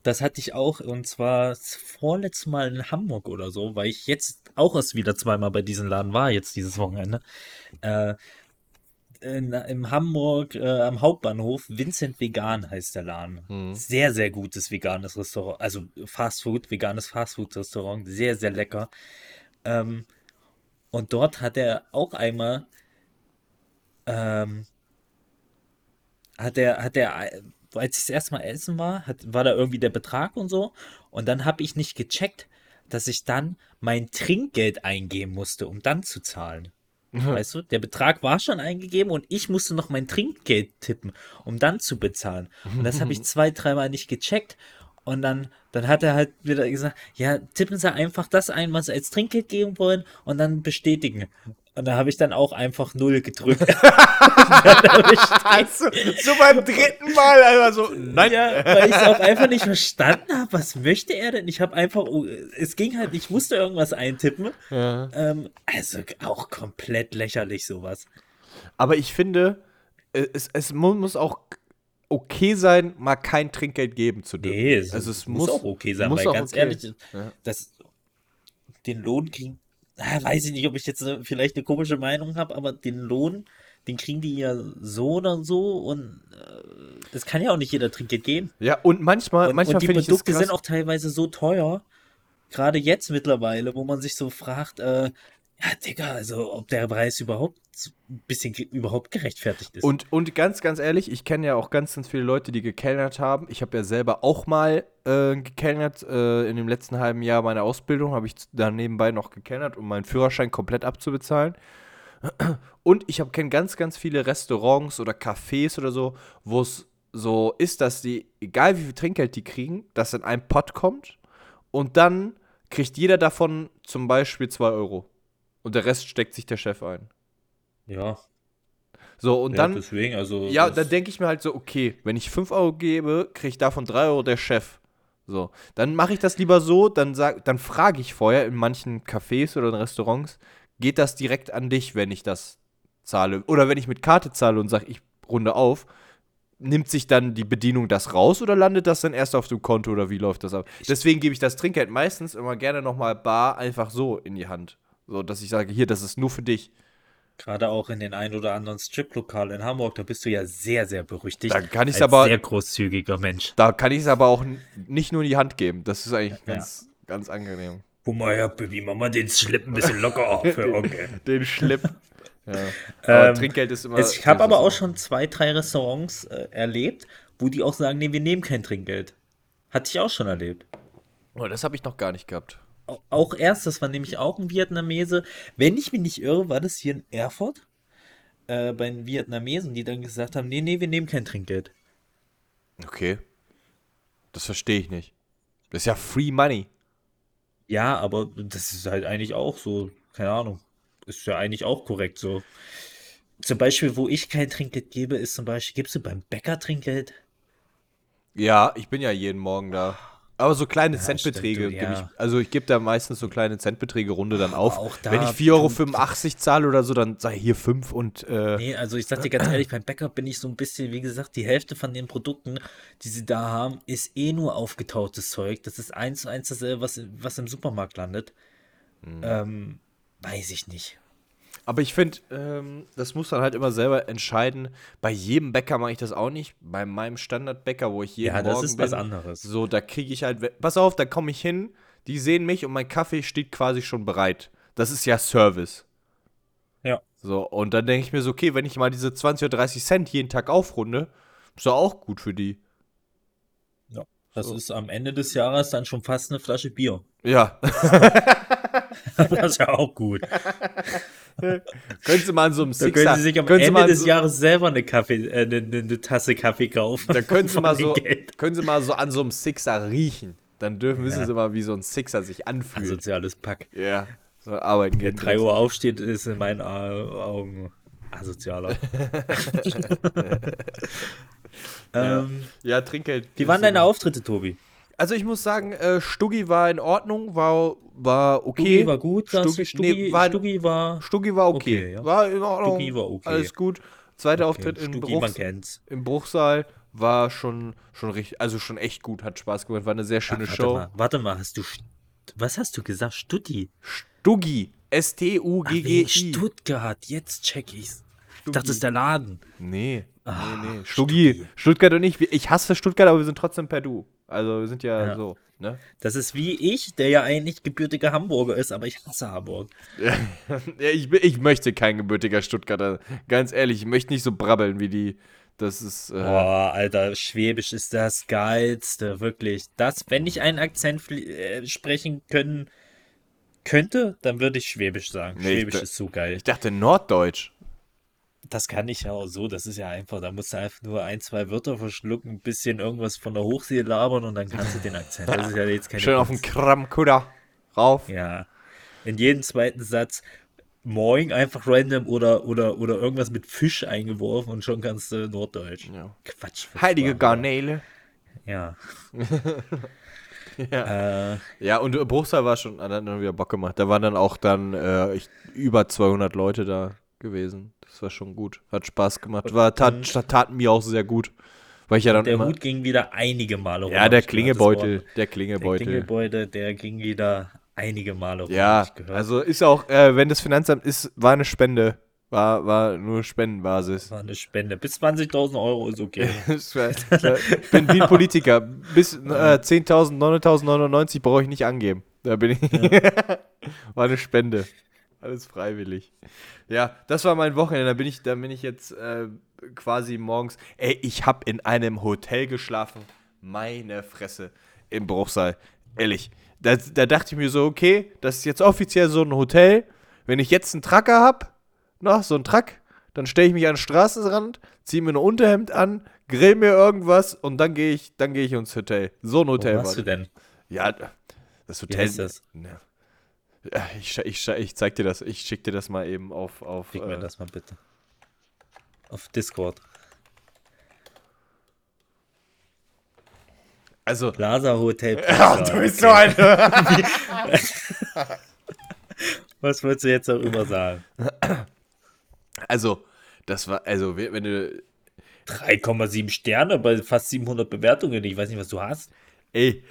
A: das hatte ich auch und zwar das vorletzte Mal in Hamburg oder so, weil ich jetzt auch erst wieder zweimal bei diesem Laden war, jetzt dieses Wochenende. Äh, in, im Hamburg äh, am Hauptbahnhof Vincent Vegan heißt der Laden.
D: Mhm.
A: Sehr, sehr gutes veganes Restaurant. Also Fast Food, veganes Fast Food Restaurant. Sehr, sehr lecker. Ähm, und dort hat er auch einmal ähm, hat er, hat er, äh, als ich das erste Mal essen war, hat, war da irgendwie der Betrag und so. Und dann habe ich nicht gecheckt, dass ich dann mein Trinkgeld eingeben musste, um dann zu zahlen. Weißt du, der Betrag war schon eingegeben und ich musste noch mein Trinkgeld tippen, um dann zu bezahlen. Und das habe ich zwei, dreimal nicht gecheckt. Und dann, dann hat er halt wieder gesagt, ja, tippen Sie einfach das ein, was Sie als Trinkgeld geben wollen und dann bestätigen. Und da habe ich dann auch einfach null gedrückt.
D: Also, so beim dritten Mal einfach so, nein.
A: Ja, weil ich es auch einfach nicht verstanden habe. Was möchte er denn? Ich habe einfach, oh, es ging halt, ich musste irgendwas eintippen.
D: Ja.
A: Ähm, also auch komplett lächerlich sowas.
D: Aber ich finde, äh, es, es mu- muss auch okay sein, mal kein Trinkgeld geben zu dürfen.
A: Nee, es,
D: also es
A: muss, auch okay sein,
D: muss
A: weil ganz ehrlich,
D: Ja.
A: das, den Lohn kriegen, weiß ich nicht, ob ich jetzt eine, vielleicht eine komische Meinung habe, aber den Lohn, den kriegen die ja so oder so und äh, es kann ja auch nicht jeder Trinkgeld geben.
D: Ja, und manchmal,
A: Und,
D: manchmal
A: die
D: finde ich das
A: Produkte
D: krass.
A: sind auch teilweise so teuer, gerade jetzt mittlerweile, wo man sich so fragt, äh, ja, Digga, also ob der Preis überhaupt ein bisschen überhaupt gerechtfertigt ist.
D: Und, und ganz, ganz ehrlich, ich kenne ja auch ganz, ganz viele Leute, die gekellnert haben. Ich habe ja selber auch mal äh, gekellnert. Äh, in dem letzten halben Jahr meiner Ausbildung habe ich da nebenbei noch gekellnert, um meinen Führerschein komplett abzubezahlen. Und ich kenne ganz, ganz viele Restaurants oder Cafés oder so, wo es so ist, dass die, egal wie viel Trinkgeld die kriegen, das in einen Pot kommt und dann kriegt jeder davon zum Beispiel 2 Euro. Und der Rest steckt sich der Chef ein.
A: ja,
D: So, und
A: ja,
D: dann.
A: deswegen, also
D: Ja, dann denke ich mir halt so, okay, wenn ich 5 Euro gebe, kriege ich davon 3 Euro der Chef. So, dann mache ich das lieber so, dann, sag, dann frage ich vorher in manchen Cafés oder in Restaurants, geht das direkt an dich, wenn ich das zahle? Oder wenn ich mit Karte zahle und sage, ich runde auf, nimmt sich dann die Bedienung das raus oder landet das dann erst auf dem Konto oder wie läuft das ab? Deswegen gebe ich das Trinkgeld meistens immer gerne nochmal bar einfach so in die Hand. So, dass ich sage, hier, das ist nur für dich.
A: Gerade auch in den ein oder anderen Striplokal in Hamburg, da bist du ja sehr, sehr berüchtigt.
D: Da kann
A: als
D: aber-
A: Sehr großzügiger Mensch.
D: Da kann ich es aber auch nicht nur in die Hand geben. Das ist eigentlich ganz, ganz angenehm.
A: Guck mal her, Baby, mach mal den Slip ein bisschen locker für Onkel.
D: Den Schlipp. ja.
A: Ähm,
D: Trinkgeld ist immer.
A: Ich habe aber auch schon zwei, drei Restaurants äh, erlebt, wo die auch sagen, nee, wir nehmen kein Trinkgeld. Hatte ich auch schon erlebt.
D: Oh, das habe ich noch gar nicht gehabt.
A: Au- Auch erst, das war nämlich auch ein Vietnamese. Wenn ich mich nicht irre, war das hier in Erfurt. Äh, bei den Vietnamesen, die dann gesagt haben, nee, nee, wir nehmen kein Trinkgeld.
D: Okay. Das verstehe ich nicht. Das ist ja Free Money.
A: Ja, aber das ist halt eigentlich auch so, keine Ahnung. Ist ja eigentlich auch korrekt so. Zum Beispiel, wo ich kein Trinkgeld gebe, ist zum Beispiel, gibst du beim Bäcker Trinkgeld?
D: Ja, ich bin ja jeden Morgen da. Aber so kleine
A: Ja,
D: Centbeträge gebe
A: ja.
D: ich. Also ich gebe da meistens so kleine Centbeträge Runde dann auf.
A: auch da-
D: Wenn ich 4,85 Euro zahle oder so, dann sei hier 5 und äh,
A: Nee, also ich sag dir ganz ehrlich, beim Bäcker bin ich so ein bisschen, wie gesagt, die Hälfte von den Produkten, die sie da haben, ist eh nur aufgetautes Zeug. Das ist eins zu eins dasselbe, was, was im Supermarkt landet.
D: Mhm.
A: Ähm, weiß ich nicht.
D: Aber ich finde, ähm, das muss dann halt immer selber entscheiden. Bei jedem Bäcker mache ich das auch nicht. Bei meinem Standardbäcker, wo ich jeden
A: Ja, das
D: Morgen
A: ist
D: bin,
A: was anderes.
D: So, da kriege ich halt. Pass auf, da komme ich hin, die sehen mich und mein Kaffee steht quasi schon bereit. Das ist ja Service.
A: Ja.
D: So, und dann denke ich mir so, okay, wenn ich mal diese 20 oder 30 Cent jeden Tag aufrunde, ist doch auch gut für die.
A: Das
D: So.
A: ist am Ende des Jahres dann schon fast eine Flasche Bier.
D: Ja.
A: das ist ja auch gut.
D: können Sie mal an so einem
A: Da
D: Sixer.
A: können Sie sich am
D: können Sie
A: Ende des
D: so,
A: Jahres selber eine, Kaffee, äh, eine, eine, Tasse Kaffee kaufen.
D: Da können Sie mal so,
A: Geld.
D: können Sie mal so an so einem Sixer riechen. Dann dürfen, wissen
A: Ja.
D: Sie mal, wie so ein Sixer sich anfühlt.
A: Soziales Pack.
D: ja. So arbeiten
A: Wer
D: gehen.
A: 3 Uhr aufsteht, ist in meinen Au- Augen asozialer. ähm,
D: Ja, Trinkgeld.
A: wie waren deine Auftritte, Tobi?
D: Also ich muss sagen, äh, Stuggi war in Ordnung, war, war okay.
A: Stuggi war gut?
D: Stuggi,
A: Stuggi,
D: nee, war,
A: Stuggi war.
D: Stuggi war okay.
A: Okay, ja.
D: War in Ordnung.
A: Stuggi war okay.
D: Alles gut. Zweiter
A: Okay,
D: Auftritt im,
A: Stuggi, man
D: Bruchs im Bruchsaal war schon, schon richtig, also schon echt gut, hat Spaß gemacht, war eine sehr schöne
A: Ach, warte
D: Show.
A: Mal, warte mal, hast du. Was hast du gesagt? Stutti?
D: Stuggi. S-T-U-G-G-I.
A: Stuttgart, jetzt check ich's. Ich dachte, das ist der Laden.
D: Nee,
A: Ah,
D: nee, nee. Stuggi.
A: Stuggi.
D: Stuttgart und ich, ich hasse Stuttgart, aber wir sind trotzdem per Du. Also wir sind ja,
A: Ja.
D: so, ne?
A: Das ist wie ich, der ja eigentlich gebürtiger Hamburger ist, aber ich hasse Hamburg.
D: Ich, ich möchte kein gebürtiger Stuttgarter. Ganz ehrlich, ich möchte nicht so brabbeln wie die. Das ist. Äh,
A: Boah, Alter, Schwäbisch ist das Geilste, wirklich. Das, wenn ich einen Akzent äh, sprechen können könnte, dann würde ich Schwäbisch sagen.
D: Nee,
A: Schwäbisch ist so geil.
D: ich dachte Norddeutsch.
A: Das kann ich ja auch so, das ist ja einfach, da musst du einfach nur ein, zwei Wörter verschlucken, ein bisschen irgendwas von der Hochsee labern und dann kannst du den Akzent. Das ist ja jetzt keine
D: Schön auf den
A: Kunst.
D: Kramkuder rauf.
A: Ja. In jedem zweiten Satz Moin einfach random oder, oder, oder irgendwas mit Fisch eingeworfen und schon kannst du Norddeutsch.
D: Ja.
A: Quatsch.
D: Heilige
A: Sprache.
D: Garnele.
A: Ja.
D: Ja.
A: Äh,
D: ja, und Bruchsal war schon, hat dann wieder Bock gemacht. Da waren dann auch dann äh, ich, über 200 Leute da gewesen. Das war schon gut. Hat Spaß gemacht. War, tat, tat mir auch sehr gut. Weil ich ja dann
A: der
D: immer.
A: Hut ging wieder einige Male rum.
D: ja, der.
A: Wort-
D: Der
A: Der
D: Klingelbeutel.
A: Klingelbeutel, der ging wieder einige Male rum.
D: Ja, also ist auch, äh, wenn das Finanzamt ist, war eine Spende. War, war nur Spendenbasis.
A: war eine Spende. Bis 20.000 Euro ist okay.
D: Ich bin wie ein Politiker. Bis äh, 10.000, 9.099 brauche ich nicht angeben. Da bin ich. war eine Spende. Alles freiwillig. Ja, das war mein Wochenende. Da bin ich, da bin ich jetzt äh, quasi morgens. Ey, ich habe in einem Hotel geschlafen. Meine Fresse. Im Bruchsaal. Ehrlich. Da, da dachte ich mir so, okay, das ist jetzt offiziell so ein Hotel. Wenn ich jetzt einen Tracker habe, noch so einen Track, dann stelle ich mich an den Straßenrand, ziehe mir ein Unterhemd an, grill mir irgendwas und dann gehe ich, dann gehe ich ins Hotel. So ein
A: Wo
D: Hotel
A: warst
D: war
A: du denn?
D: Ja, das
A: Wie
D: Hotel.
A: heißt das?
D: Ja. Ja, ich, ich, ich zeig dir das, ich schick dir das mal eben auf. auf
A: Schick mir
D: äh,
A: das mal bitte. Auf Discord.
D: Also,
A: Plaza Hotel. Pizza.
D: du bist so ein.
A: Was würdest du jetzt darüber sagen?
D: Also, das war, also, wenn wenn du.
A: 3,7 Sterne bei fast 700 Bewertungen. Ich weiß nicht, was du hast.
D: Ey,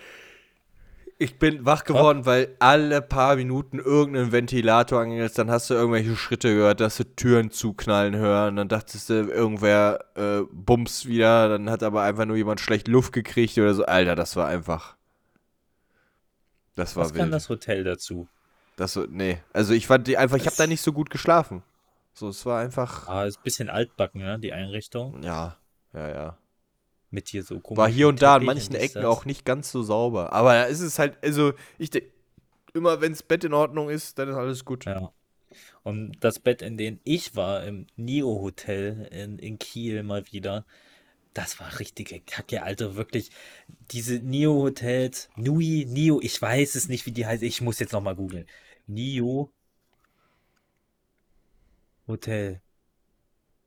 D: ich bin wach geworden, weil alle paar Minuten irgendein Ventilator angegangen ist. Dann hast du irgendwelche Schritte gehört, dass du Türen zuknallen hören. Dann dachtest du, irgendwer äh, bums wieder. Dann hat aber einfach nur jemand schlecht Luft gekriegt oder so. Alter, das war einfach. Das war
A: Was
D: wild.
A: kann das Hotel dazu?
D: Das so, nee. Also ich fand die einfach, ich habe da nicht so gut geschlafen. So, es war einfach.
A: Ah, ist ein bisschen altbacken, ne? Die Einrichtung.
D: Ja, ja, ja.
A: Mit hier so
D: War hier und da an manchen Ecken auch nicht ganz so sauber. Aber da ist es halt, also ich denke, immer wenn das Bett in Ordnung ist, dann ist alles gut.
A: Ja. Und das Bett, in dem ich war, im Nio Hotel in, in Kiel mal wieder, das war richtige Kacke, Alter, wirklich. Diese Nio Hotels, Nui, Nio, ich weiß es nicht, wie die heißt, ich muss jetzt nochmal googeln. Nio Hotel.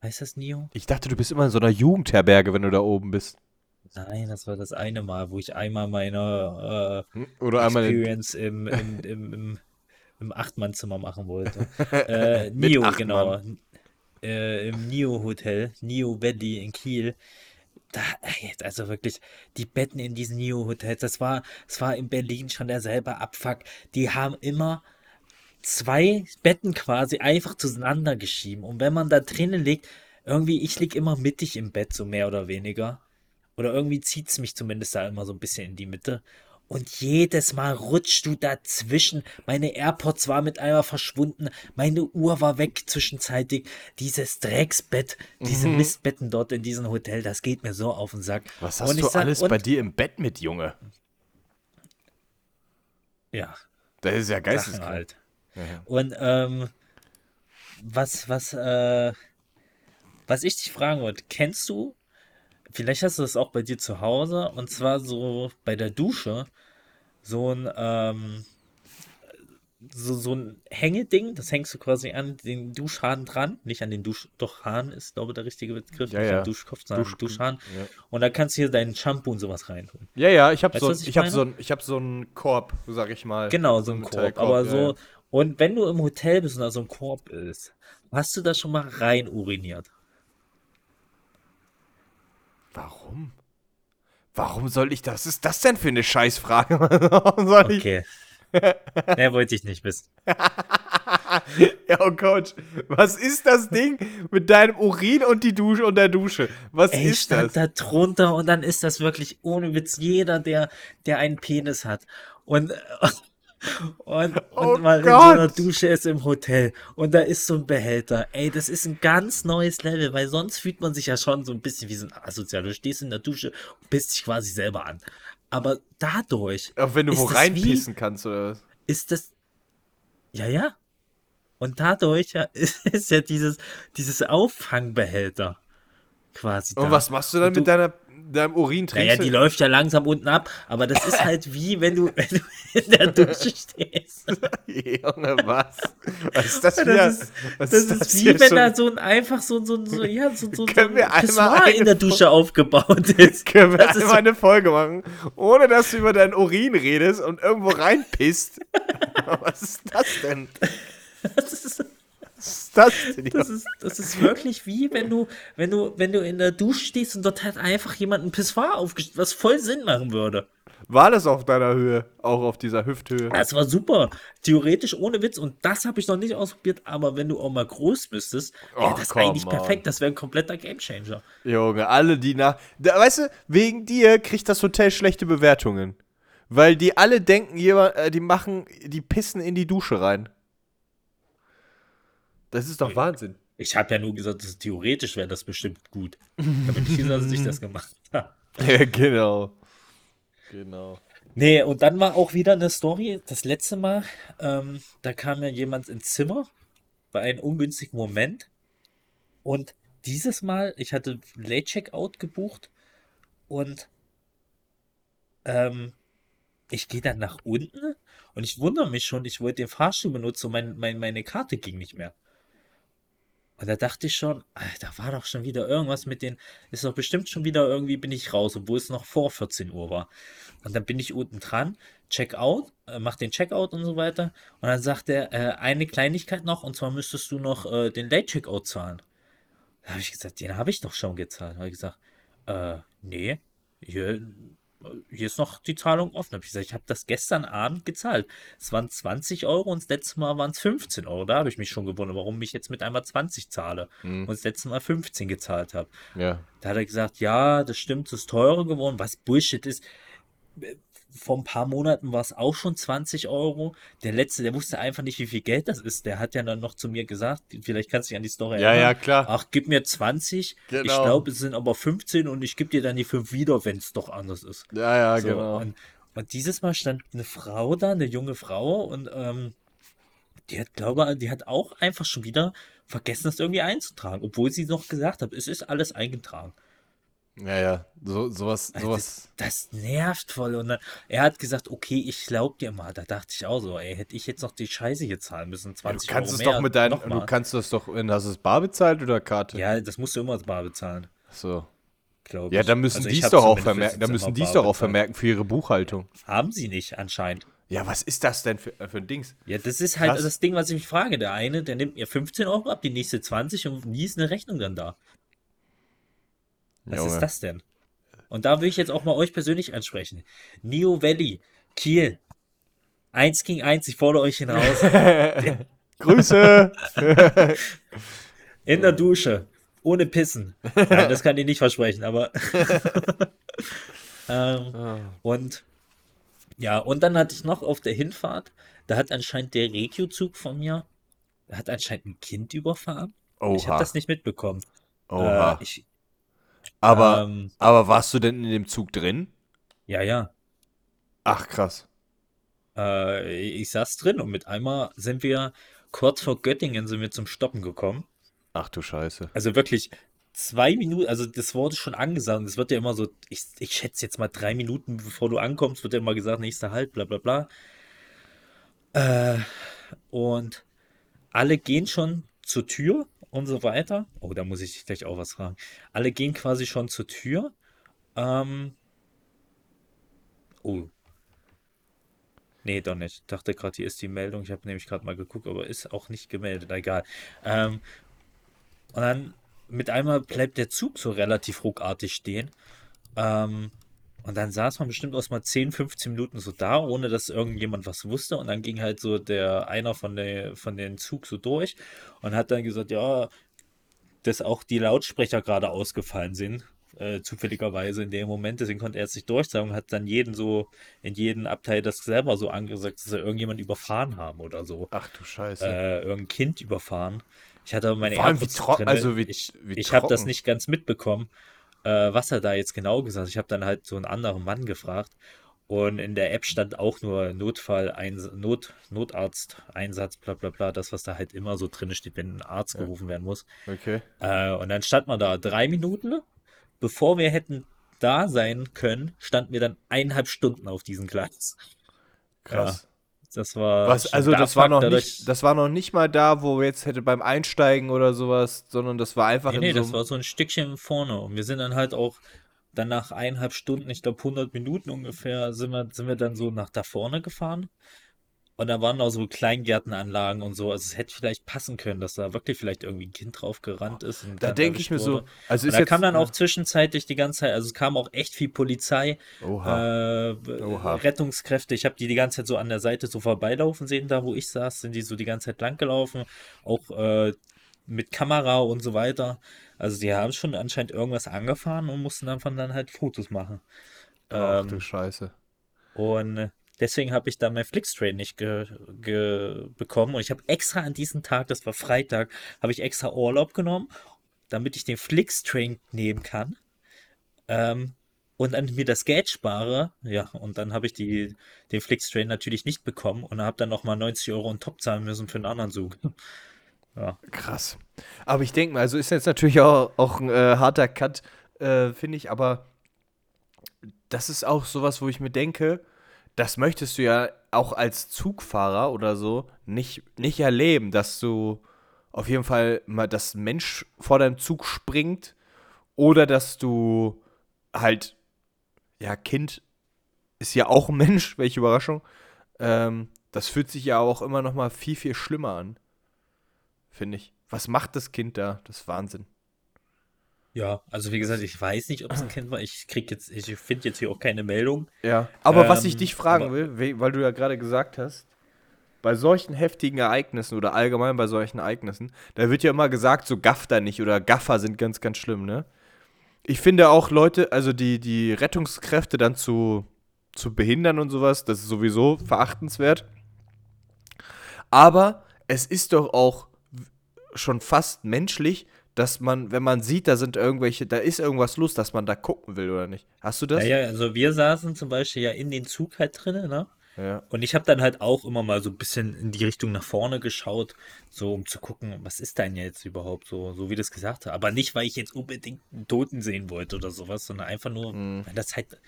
A: Heißt das Nio?
D: Ich dachte, du bist immer in so einer Jugendherberge, wenn du da oben bist.
A: Nein, das war das eine Mal, wo ich einmal meine
D: Hm? Oder
A: äh,
D: einmal in,
A: Experience im, im, im, im, im Achtmannzimmer machen wollte. Äh, Nio, genau. Äh, Im Nio Hotel, Nio Valley in Kiel. Da, also wirklich, die Betten in diesen Nio Hotels, das war, das war in Berlin schon derselbe Abfuck. Die haben immer zwei Betten quasi einfach zueinander geschieben. Und wenn man da drinnen liegt, irgendwie, ich lieg immer mittig im Bett, so mehr oder weniger. Oder irgendwie zieht es mich zumindest da immer so ein bisschen in die Mitte. Und jedes Mal rutschst du dazwischen. Meine AirPods war mit einmal verschwunden. Meine Uhr war weg zwischenzeitig. Dieses Drecksbett, diese Mistbetten dort in diesem Hotel, das geht mir so auf den Sack.
D: was hast du
A: sag-
D: alles bei dir im Bett mit, Junge?
A: Ja,
D: Das ist ja geisteskrank.
A: halt.
D: Ja.
A: Und ähm, was, was, äh, was ich dich fragen wollte, kennst du, vielleicht hast du das auch bei dir zu Hause, und zwar so bei der Dusche, so ein, ähm, so, so ein Hängeding, das hängst du quasi an den Duschhahn dran, nicht an den Dusch, doch Hahn ist, glaube ich, der richtige Begriff,
D: Ja,
A: nicht
D: ja.
A: Duschkopf, sondern
D: Dusch-
A: Duschhahn.
D: ja.
A: Und da kannst du hier deinen Shampoo und sowas reintun.
D: Ja, ja, ich habe so,
A: ich
D: ich hab so, ich hab so einen Korb, sag ich mal.
A: Genau, so ein Korb. Aber so. Und wenn du im Hotel bist und da so ein Korb ist, hast du da schon mal rein uriniert?
D: Warum? Warum soll ich das? Was ist das denn für eine Scheißfrage? Warum soll ich?
A: Okay. Mehr wollte ich nicht wissen.
D: Ja, oh Gott, was ist das Ding mit deinem Urin und die Dusche und der Dusche? Was
A: Ey, ich
D: ist
A: stand
D: das?
A: da drunter und dann ist das wirklich ohne Witz jeder, der, der einen Penis hat. Und, und, und
D: Oh
A: mal in so einer
D: Gott.
A: Dusche ist im Hotel und da ist so ein Behälter. Ey, das ist ein ganz neues Level, weil sonst fühlt man sich ja schon so ein bisschen wie so ein Asozial. Du stehst in der Dusche und pisst dich quasi selber an. Aber dadurch
D: Auch wenn du wo reinpissen kannst oder was?
A: ist das. Ja, ja. Und dadurch ja, ist, ist ja dieses, dieses Auffangbehälter quasi da.
D: Und was machst du dann
A: Und du-
D: mit deiner, deinem Urin?
A: Naja,
D: Trinkst
A: die
D: du?
A: läuft ja langsam unten ab, aber das ist halt wie, wenn du, wenn du in der Dusche stehst.
D: Junge, was? Was ist das
A: Das
D: wieder?
A: ist,
D: was
A: das ist wie, wenn
D: schon?
A: da so ein einfach so, ein- so, ein- so, ja, so, so, so
D: Können
A: ein Pissoir in der Dusche aufgebaut ist.
D: Können wir
A: Das ist
D: einmal eine Folge machen, ohne dass du über deinen Urin redest und irgendwo reinpisst? was ist das denn?
A: Das ist,
D: ist das denn?
A: das ist, das ist wirklich wie, wenn du, wenn du, wenn du in der Dusche stehst und dort hat einfach jemand ein Pissoir aufgestellt, was voll Sinn machen würde.
D: War das auf deiner Höhe? Auch auf dieser Hüfthöhe?
A: Das war super. Theoretisch ohne Witz. Und das habe ich noch nicht ausprobiert. Aber wenn du auch mal groß müsstest, ja, das eigentlich
D: on.
A: perfekt. Das wäre ein kompletter Gamechanger.
D: Junge, alle die nach. Da, weißt du, wegen dir kriegt das Hotel schlechte Bewertungen. Weil die alle denken, äh, die machen, die pissen in die Dusche rein. Das ist doch Wahnsinn.
A: Ich habe ja nur gesagt, dass theoretisch wäre das bestimmt gut. Ich habe nicht gesagt, dass ich das gemacht habe.
D: Ja, genau. Genau.
A: Nee, und dann war auch wieder eine Story. Das letzte Mal, ähm, da kam ja jemand ins Zimmer bei einem ungünstigen Moment. Und dieses Mal, ich hatte Late Checkout gebucht und ähm, ich gehe dann nach unten und ich wundere mich schon, ich wollte den Fahrstuhl benutzen und mein, mein, meine Karte ging nicht mehr. Und da dachte ich schon, Alter, war doch schon wieder irgendwas mit den, ist doch bestimmt schon wieder irgendwie bin ich raus, obwohl es noch vor 14 Uhr war. Und dann bin ich unten dran, Checkout, äh, mach den Checkout und so weiter. Und dann sagt er, äh, eine Kleinigkeit noch, und zwar müsstest du noch äh, den Late Checkout zahlen. Da Da habe ich gesagt, den habe ich doch schon gezahlt. Da habe ich gesagt, äh, nee, hier, hier ist noch die Zahlung offen. Da habe ich gesagt, ich habe das gestern Abend gezahlt. Es waren 20 Euro und das letzte Mal waren es 15 Euro. Da habe ich mich schon gewundert, warum ich jetzt mit einmal 20 zahle
D: Hm.
A: und das letzte Mal 15 gezahlt habe.
D: Ja.
A: Da hat er gesagt, ja, das stimmt, es ist teurer geworden, was Bullshit ist. Vor ein paar Monaten war es auch schon 20 Euro. Der letzte, der wusste einfach nicht, wie viel Geld das ist. Der hat ja dann noch zu mir gesagt, vielleicht kannst du dich an die Story
D: Ja, ja,
A: erinnern.
D: klar.
A: Ach, gib mir 20. Ich
D: Genau.
A: glaube, es sind aber 15 und ich gebe dir dann die 5 wieder, wenn es doch anders ist.
D: Ja, ja,
A: So,
D: genau.
A: und, und dieses Mal stand eine Frau da, eine junge Frau, und ähm, die hat, glaube die hat auch einfach schon wieder vergessen, das irgendwie einzutragen, obwohl sie noch gesagt hat, es ist alles eingetragen.
D: Ja, ja. So, sowas, sowas.
A: Das, das nervt voll. Und dann, er hat gesagt, okay, ich glaub dir mal. Da dachte ich auch so, ey, hätte ich jetzt noch die Scheiße hier zahlen müssen,
D: Ja, du
A: 20
D: kannst
A: Euro
D: es
A: mehr,
D: doch mit deinen, du kannst das doch, wenn hast du es bar bezahlt oder Karte?
A: Ja, das musst du immer als Bar bezahlen,
D: So.
A: glaube
D: Ja, dann müssen
A: Also
D: die es doch auch vermerken, dann müssen die es doch auch vermerken für ihre Buchhaltung.
A: Haben sie nicht, anscheinend.
D: Ja, was ist das denn für, für ein Dings?
A: Ja, das ist halt
D: Krass.
A: das Ding, was ich mich frage. Der eine, der nimmt mir 15 Euro ab, die nächste 20 und nie ist eine Rechnung dann da. Was
D: Junge.
A: ist das denn? Und da will ich jetzt auch mal euch persönlich ansprechen. Neo Valley, Kiel. Eins gegen eins, ich fordere euch hinaus.
D: Grüße!
A: In der Dusche. Ohne Pissen. Nein, das kann ich nicht versprechen, aber. ähm,
D: Ah.
A: und ja, und dann hatte ich noch auf der Hinfahrt, da hat anscheinend der Regio-Zug von mir, hat anscheinend ein Kind überfahren. Ich habe
D: Oha.
A: das nicht mitbekommen.
D: Oha.
A: Äh, ich,
D: aber,
A: ähm,
D: aber warst du denn in dem Zug drin?
A: ja, ja.
D: Ach, krass.
A: Äh, ich saß drin und mit einmal sind wir kurz vor Göttingen sind wir zum Stoppen gekommen.
D: Ach du Scheiße.
A: Also wirklich zwei Minuten, also das wurde schon angesagt. Es wird ja immer so, ich, ich schätze jetzt mal drei Minuten, bevor du ankommst, wird ja immer gesagt, nächster Halt, bla bla bla. Äh, und alle gehen schon zur Tür und so weiter. Oh, da muss ich dich gleich auch was fragen. Alle gehen quasi schon zur Tür. Ähm, oh. Nee, doch nicht. Ich dachte gerade, hier ist die Meldung. Ich habe nämlich gerade mal geguckt, aber ist auch nicht gemeldet. Egal. Ähm, und dann mit einmal bleibt der Zug so relativ ruckartig stehen. Ähm, und dann saß man bestimmt aus mal 10, 15 Minuten so da, ohne dass irgendjemand was wusste. Und dann ging halt so der einer von der von den Zug so durch und hat dann gesagt, ja, dass auch die Lautsprecher gerade ausgefallen sind. Äh, zufälligerweise in dem Moment, deswegen konnte er es nicht durchsagen und hat dann jeden so in jedem Abteil das selber so angesagt, dass sie irgendjemand überfahren haben oder so
D: Ach du Scheiße.
A: äh, irgendein Kind überfahren. Ich hatte aber meine
D: Vor allem wie tro-
A: drin.
D: also wie-
A: ich
D: wie
A: ich habe das nicht ganz mitbekommen, äh, was er da jetzt genau gesagt hat. Ich habe dann halt so einen anderen Mann gefragt und in der App stand auch nur Notfall, Not, Notarzt, Einsatz, bla bla bla, das, was da halt immer so drin steht, wenn ein Arzt
D: Ja.
A: gerufen werden muss.
D: Okay.
A: Äh, und dann stand man da drei Minuten, bevor wir hätten da sein können, standen wir dann eineinhalb Stunden auf diesem Gleis.
D: Krass.
A: Das war
D: Was, also das war noch nicht, das war noch nicht mal da, wo wir jetzt hätte beim Einsteigen oder sowas, sondern das war einfach
A: Nee, nee,
D: so
A: das war so ein Stückchen vorne. Und wir sind dann halt auch dann nach eineinhalb Stunden, ich glaube 100 Minuten ungefähr, sind wir, sind wir dann so nach da vorne gefahren. Und da waren auch so Kleingärtenanlagen und so. Also es hätte vielleicht passen können, dass da wirklich vielleicht irgendwie ein Kind drauf gerannt ist. Und
D: Da denke ich mir so, also
A: Und
D: ist
A: da
D: jetzt
A: kam dann auch zwischenzeitlich die ganze Zeit, also es kam auch echt viel Polizei,
D: Oha.
A: äh,
D: Oha.
A: Rettungskräfte. Ich habe die die ganze Zeit so an der Seite so vorbeilaufen sehen, da wo ich saß, sind die so die ganze Zeit langgelaufen. Auch äh, mit Kamera und so weiter. Also die haben schon anscheinend irgendwas angefahren und mussten davon dann halt Fotos machen.
D: Ach
A: Ähm,
D: du Scheiße.
A: und deswegen habe ich da mein Flixtrain nicht ge ge bekommen. Und ich habe extra an diesem Tag, das war Freitag, habe ich extra Urlaub genommen, damit ich den Flixtrain nehmen kann. Ähm, und dann mir das Geld spare. Ja, und dann habe ich die, den Flixtrain natürlich nicht bekommen und habe dann nochmal 90 Euro on top zahlen müssen für einen anderen Zug. Ja.
D: Krass. Aber ich denke mal, also ist jetzt natürlich auch, auch ein äh, harter Cut, äh, finde ich, aber das ist auch sowas, wo ich mir denke, das möchtest du ja auch als Zugfahrer oder so nicht, nicht erleben, dass du auf jeden Fall mal, ein Mensch vor deinem Zug springt oder dass du halt, ja, Kind ist ja auch ein Mensch, welche Überraschung. Ähm, das fühlt sich ja auch immer noch mal viel, viel schlimmer an finde ich. Was macht das Kind da? Das ist Wahnsinn.
A: Ja, also wie gesagt, ich weiß nicht, ob es ein Kind war. Ich krieg jetzt, ich finde jetzt hier auch keine Meldung.
D: Ja. Aber was ich
A: Ähm,
D: dich fragen will, we- weil du ja gerade gesagt hast, bei solchen heftigen Ereignissen oder allgemein bei solchen Ereignissen, da wird ja immer gesagt, so Gaff da nicht oder Gaffer sind ganz, ganz schlimm, ne? Ich finde auch Leute, also die, die Rettungskräfte dann zu, zu behindern und sowas, das ist sowieso verachtenswert. Aber es ist doch auch schon fast menschlich, dass man, wenn man sieht, da sind irgendwelche, da ist irgendwas los, dass man da gucken will, oder nicht? Hast du das?
A: Naja, also wir saßen zum Beispiel ja in den Zug halt drinnen, ne?
D: Ja.
A: Und ich habe dann halt auch immer mal so ein bisschen in die Richtung nach vorne geschaut, so um zu gucken, was ist denn jetzt überhaupt so, so wie das gesagt hat. Aber nicht, weil ich jetzt unbedingt einen Toten sehen wollte oder sowas, sondern einfach nur,
D: Mhm.
A: weil das halt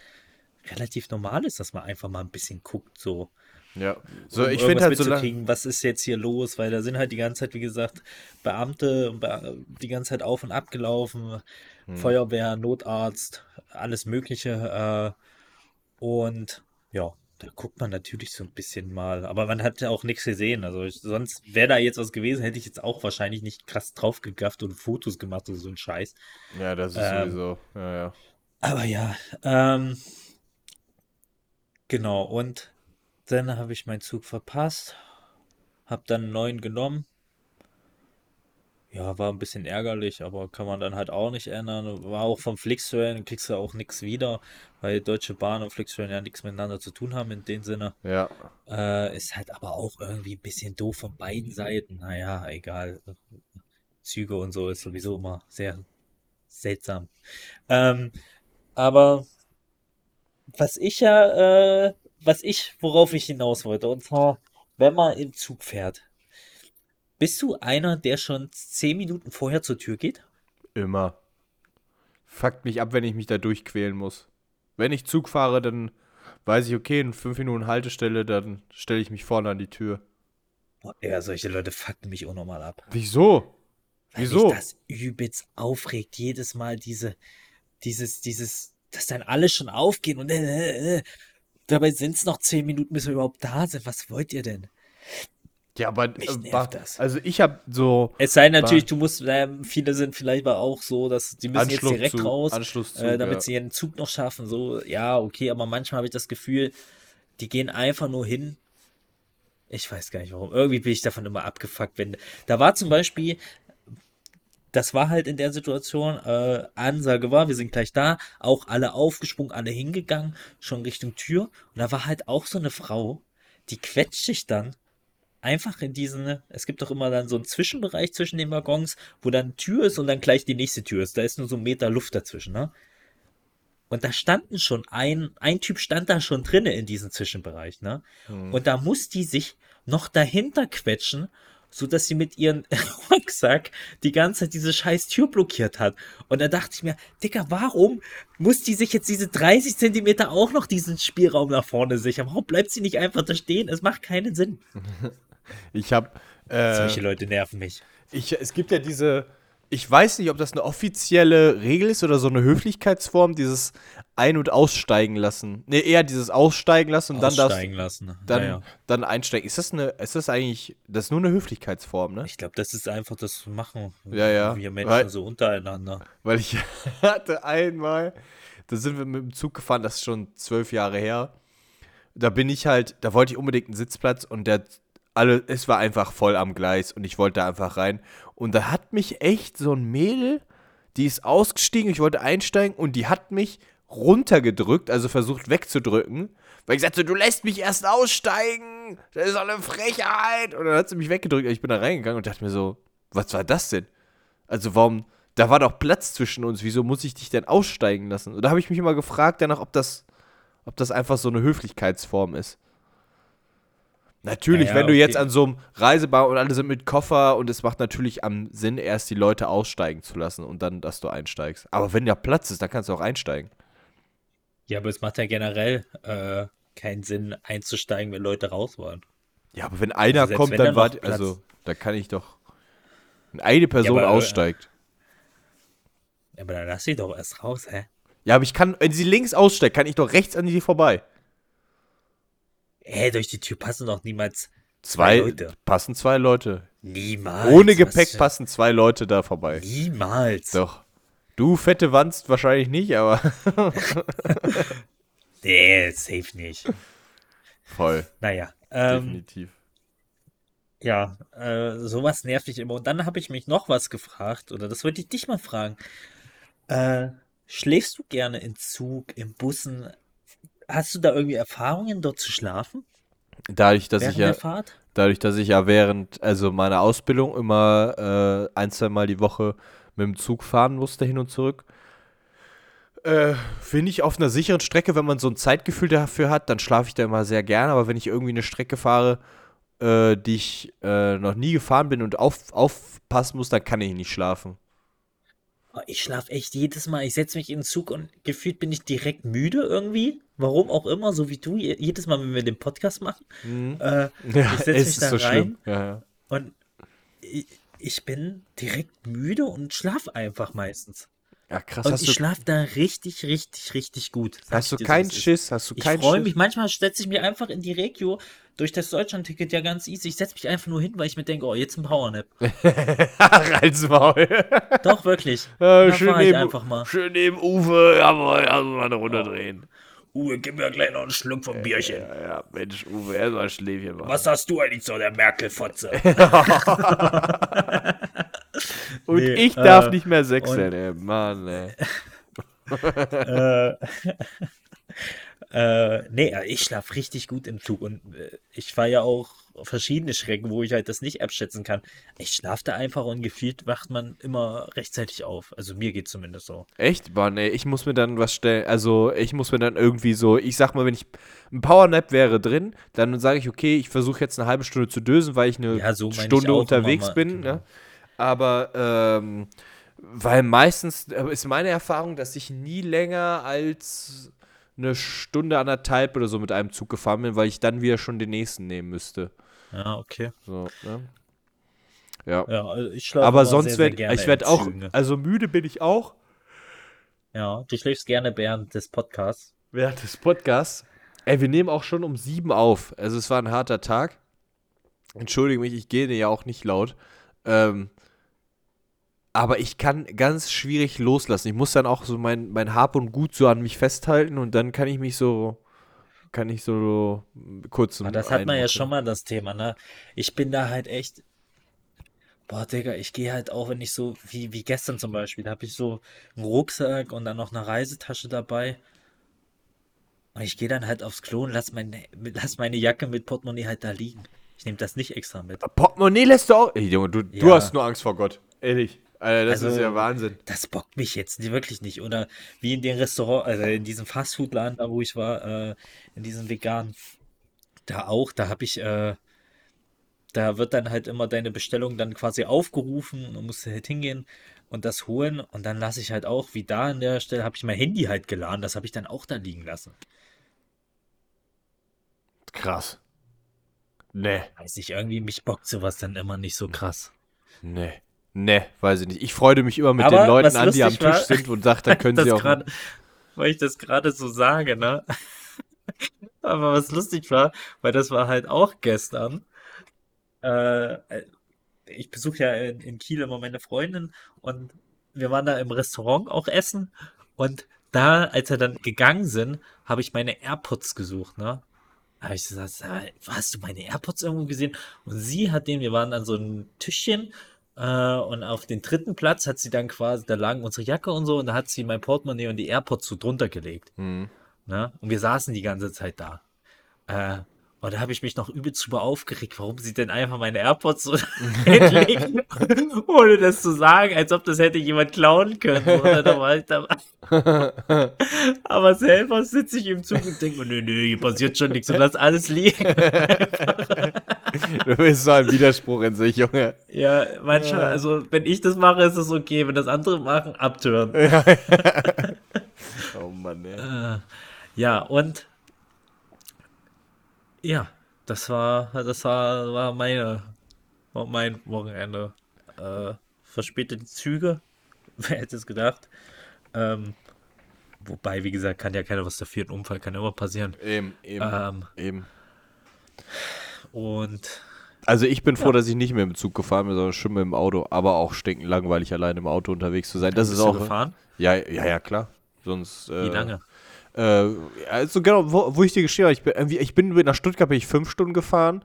A: relativ normal ist, dass man einfach mal ein bisschen guckt, so.
D: Ja. So,
A: um
D: ich finde halt so
A: mitzukriegen, was ist jetzt hier los, weil da sind halt die ganze Zeit, wie gesagt, Beamte Be die ganze Zeit auf und ab gelaufen,
D: Hm.
A: Feuerwehr, Notarzt, alles Mögliche. Äh, und ja, da guckt man natürlich so ein bisschen mal, aber man hat ja auch nichts gesehen. Also ich, sonst wäre da jetzt was gewesen, hätte ich jetzt auch wahrscheinlich nicht krass draufgegafft und Fotos gemacht oder so ein Scheiß.
D: Ja, das ist
A: Ähm,
D: sowieso. Ja, ja.
A: Aber ja, ähm, genau. Und dann habe ich meinen Zug verpasst, habe dann einen neuen genommen. Ja, war ein bisschen ärgerlich, aber kann man dann halt auch nicht ändern. War auch vom Flixtrain, kriegst du auch nichts wieder, weil Deutsche Bahn und Flixtrain ja nichts miteinander zu tun haben in dem Sinne.
D: Ja.
A: Äh, ist halt aber auch irgendwie ein bisschen doof von beiden Seiten. Naja, egal. Züge und so ist sowieso immer sehr seltsam. Ähm, aber was ich ja, äh, was ich, worauf ich hinaus wollte, und zwar, wenn man im Zug fährt, bist du einer, der schon zehn Minuten vorher zur Tür geht?
D: Immer. Fuckt mich ab, wenn ich mich da durchquälen muss. Wenn ich Zug fahre, dann weiß ich, okay, in fünf Minuten Haltestelle, dann stelle ich mich vorne an die Tür.
A: Boah, ja, solche Leute fucken mich auch nochmal ab.
D: Wieso?
A: Weil
D: Wieso?
A: mich das übelst aufregt, jedes Mal diese, dieses, dieses, dass dann alle schon aufgehen und äh, äh, dabei sind es noch zehn Minuten, bis wir überhaupt da sind. Was wollt ihr denn?
D: Ja, aber äh,
A: nervt
D: war-
A: das.
D: also ich habe so
A: Es sei natürlich, du musst, ähm, viele sind vielleicht aber auch so, dass die müssen jetzt direkt
D: Anschlusszug,
A: raus,
D: Anschlusszug,
A: äh, damit
D: ja.
A: sie ihren Zug noch schaffen. So, ja, okay, aber manchmal habe ich das Gefühl, die gehen einfach nur hin. Ich weiß gar nicht warum. Irgendwie bin ich davon immer abgefuckt, wenn. Da war zum Beispiel, das war halt in der Situation, äh, Ansage war, wir sind gleich da, auch alle aufgesprungen, alle hingegangen, schon Richtung Tür. Und da war halt auch so eine Frau, die quetscht sich dann einfach in diesen, es gibt doch immer dann so einen Zwischenbereich zwischen den Waggons, wo dann Tür ist und dann gleich die nächste Tür ist. Da ist nur so ein Meter Luft dazwischen, ne? Und da standen schon ein, ein Typ stand da schon drinne in diesem Zwischenbereich, ne? Und da muss die sich noch dahinter quetschen, so dass sie mit ihrem Rucksack die ganze Zeit diese scheiß Tür blockiert hat. Und da dachte ich mir, Dicker, warum muss die sich jetzt diese 30 Zentimeter auch noch diesen Spielraum nach vorne sichern? Warum bleibt sie nicht einfach da stehen? Es macht keinen Sinn.
D: ich habe äh,
A: Solche Leute nerven mich.
D: Ich, es gibt ja diese, ich weiß nicht, ob das eine offizielle Regel ist oder so eine Höflichkeitsform, dieses Ein- und Aussteigen lassen. Ne, eher dieses Aussteigen lassen und dann das,
A: Aussteigen lassen.
D: dann,
A: Naja.
D: dann einsteigen. Ist das eine, ist das eigentlich, das ist nur eine Höflichkeitsform, ne?
A: Ich glaube, das ist einfach das Machen.
D: Ja, ja.
A: Wir Menschen
D: Weil-
A: so untereinander.
D: Weil ich hatte einmal, da sind wir mit dem Zug gefahren, das ist schon zwölf Jahre her. Da bin ich halt, da wollte ich unbedingt einen Sitzplatz und der alle, es war einfach voll am Gleis und ich wollte da einfach rein. Und da hat mich echt so ein Mädel, die ist ausgestiegen, ich wollte einsteigen und die hat mich runtergedrückt, also versucht wegzudrücken, weil ich sagte, du lässt mich erst aussteigen, das ist doch eine Frechheit. Und dann hat sie mich weggedrückt ich bin da reingegangen und dachte mir so, was war das denn? Also warum, da war doch Platz zwischen uns, wieso muss ich dich denn aussteigen lassen? Und da habe ich mich immer gefragt danach, ob das, ob das einfach so eine Höflichkeitsform ist. Natürlich,
A: Ja, ja,
D: wenn du jetzt
A: okay.
D: an so einem Reisebau und alle sind mit Koffer und es macht natürlich am Sinn, erst die Leute aussteigen zu lassen und dann, dass du einsteigst. Aber wenn ja Platz ist, dann kannst du auch einsteigen.
A: Ja, aber es macht ja generell äh, keinen Sinn, einzusteigen, wenn Leute raus wollen.
D: Ja, aber wenn einer
A: selbst
D: kommt,
A: wenn
D: dann
A: da noch
D: wart,
A: Platz-
D: also, da kann ich doch. Wenn eine Person
A: aber, äh,
D: aussteigt.
A: Ja, aber dann lass sie doch erst raus, hä?
D: Ja, aber ich kann, wenn sie links aussteigt, kann ich doch rechts an die vorbei.
A: Hä, durch die Tür passen doch niemals
D: Zwei,
A: Leute.
D: passen zwei Leute.
A: Niemals.
D: Ohne Gepäck passen zwei Leute da vorbei.
A: Niemals.
D: Doch. Du fette Wanst wahrscheinlich nicht, aber
A: Nee, safe nicht.
D: voll,
A: Naja. Ähm,
D: definitiv.
A: ja, äh, sowas nervt mich immer. Und dann habe ich mich noch was gefragt, oder das wollte ich dich mal fragen. Äh, schläfst du gerne im Zug, im Bussen? Hast du da irgendwie Erfahrungen, dort zu schlafen?
D: Dadurch, dass
A: während
D: ich ja,
A: der Fahrt?
D: dadurch, dass ich ja während, also meiner Ausbildung immer äh, ein, zwei Mal die Woche mit dem Zug fahren musste, hin und zurück, äh, finde ich auf einer sicheren Strecke, wenn man so ein Zeitgefühl dafür hat, dann schlafe ich da immer sehr gerne. Aber wenn ich irgendwie eine Strecke fahre, äh, die ich äh, noch nie gefahren bin und auf, aufpassen muss, dann kann ich nicht schlafen.
A: Oh, Ich schlafe echt jedes Mal. Ich setze mich in den Zug und gefühlt bin ich direkt müde irgendwie. Warum auch immer, so wie du je- jedes Mal, wenn wir den Podcast machen. Äh,
D: Ja,
A: ich setze mich da
D: so
A: rein.
D: Ja,
A: und ich, ich bin direkt müde und schlafe einfach meistens.
D: ja krass.
A: Und ich
D: du,
A: schlafe da richtig, richtig, richtig gut.
D: Hast du
A: ich dir,
D: keinen. Schiss? Hast du
A: Ich
D: keinen
A: freue
D: Schiss?
A: mich, manchmal setze ich mich einfach in die Regio durch das Deutschland-Ticket ja ganz easy. Ich setze mich einfach nur hin, weil ich mir denke, oh, jetzt ein Powernap.
D: Rein's Maul.
A: Doch, wirklich.
D: Ja, schön,
A: ich
D: neben,
A: einfach mal.
D: schön neben Uwe, jawohl, also mal eine Runde drehen.
A: Uwe, gib mir gleich noch einen Schluck vom Bierchen.
D: Ja, ja, Mensch, Uwe, erstmal ein Schläfchen machen.
A: Was hast du eigentlich zu der Merkel-Fotze?
D: Und
A: Nee,
D: ich darf
A: äh,
D: nicht mehr sechseln, ey, Mann, ey.
A: äh, äh, nee, ich schlafe richtig gut im Zug und äh, ich fahre ja auch verschiedene Schrecken, wo ich halt das nicht abschätzen kann. Ich schlafe da einfach und gefühlt wacht man immer rechtzeitig auf. Also mir geht zumindest so.
D: Echt? Mann, ey, ich muss mir dann was stellen, also ich muss mir dann irgendwie so, ich sag mal, wenn ich, ein Powernap wäre drin, dann sage ich, okay, ich versuche jetzt eine halbe Stunde zu dösen, weil ich eine
A: Ja, so
D: Stunde
A: auch
D: unterwegs
A: mal,
D: bin,
A: genau.
D: ne? Aber, ähm, weil meistens äh, ist meine Erfahrung, dass ich nie länger als eine Stunde, anderthalb oder so mit einem Zug gefahren bin, weil ich dann wieder schon den nächsten nehmen müsste.
A: Ja, okay.
D: So, ne? Ja.
A: Ja, also ich schlafe
D: Aber sonst werde ich werd
A: in
D: auch, also müde bin ich auch
A: Ja, du schläfst gerne während des Podcasts.
D: während des Podcasts. Ey, wir nehmen auch schon um sieben auf. Also es war ein harter Tag. Entschuldige mich, ich gehe ja auch nicht laut. Ähm, aber ich kann ganz schwierig loslassen. Ich muss dann auch so mein, mein Hab und Gut so an mich festhalten und dann kann ich mich so, kann ich so kurz
A: Aber das hat man ja schon mal das Thema, ne? Ich bin da halt echt. Boah, Digga, ich gehe halt auch, wenn ich so, wie, wie gestern zum Beispiel, da habe ich so einen Rucksack und dann noch eine Reisetasche dabei. Und ich gehe dann halt aufs Klo und lass meine, lass meine Jacke mit Portemonnaie halt da liegen. Ich nehme das nicht extra mit.
D: Portemonnaie lässt du auch. Ey, Junge, du, du
A: Ja.
D: hast nur Angst vor Gott. Ehrlich. Alter, das
A: Also,
D: ist ja Wahnsinn.
A: Das bockt mich jetzt nie- wirklich nicht. Oder wie in dem Restaurant, also in diesem Fastfood-Laden, da wo ich war, äh, in diesem veganen, da auch, da habe ich, äh, da wird dann halt immer deine Bestellung dann quasi aufgerufen und musst halt hingehen und das holen und dann lasse ich halt auch, wie da an der Stelle, habe ich mein Handy halt geladen, das habe ich dann auch da liegen lassen.
D: Krass. Nee.
A: Weiß ich, irgendwie, mich bockt sowas dann immer nicht so krass.
D: Nee. Nee, weiß ich nicht. Ich freue mich immer mit
A: Aber
D: den Leuten an, die am
A: war-
D: Tisch sind und sage, da können sie auch.
A: grad, weil ich das gerade so sage, ne? Aber was lustig war, weil das war halt auch gestern. Äh, ich besuche ja in, in Kiel immer meine Freundin und wir waren da im Restaurant auch essen und da, als wir dann gegangen sind, habe ich meine AirPods gesucht, ne? Da habe ich gesagt, "Sag mal, hast du meine AirPods irgendwo gesehen? Und sie hat den, wir waren an so einem Tischchen äh, und auf den dritten Platz hat sie dann quasi, da lagen unsere Jacke und so und da hat sie mein Portemonnaie und die AirPods so drunter gelegt.
D: Hm.
A: Ne? Und wir saßen die ganze Zeit da. Äh, und da habe ich mich noch übelst drüber aufgeregt, warum sie denn einfach meine AirPods so hinlegen, ohne das zu sagen, als ob das hätte jemand klauen können. Ne? aber selber sitze ich im Zug und denke mir, nö, nö, hier passiert schon nichts und lass alles liegen.
D: Du bist so ein Widerspruch in sich, Junge.
A: Ja, manchmal, also wenn ich das mache, ist es okay. Wenn das andere machen, abtören.
D: Oh Mann, ey.
A: Äh, ja, und ja, das war, das war, war meine, mein Wochenende. Äh, verspätete Züge, wer hätte es gedacht. Ähm, wobei, wie gesagt, kann ja keiner was dafür, ein Unfall kann ja immer passieren.
D: Eben, eben,
A: Ähm,
D: eben.
A: und
D: Also ich bin froh,
A: Ja.
D: dass ich nicht mehr im Zug gefahren bin, sondern schon mit dem Auto, aber auch stinkend langweilig, allein im Auto unterwegs zu sein. Das ist
A: Bist du
D: auch.
A: gefahren?
D: Ja, ja, ja, klar. Sonst. Äh,
A: Wie lange?
D: Äh, also genau, wo, wo ich dir geschrieben habe, ich bin, ich bin nach Stuttgart bin ich fünf Stunden gefahren.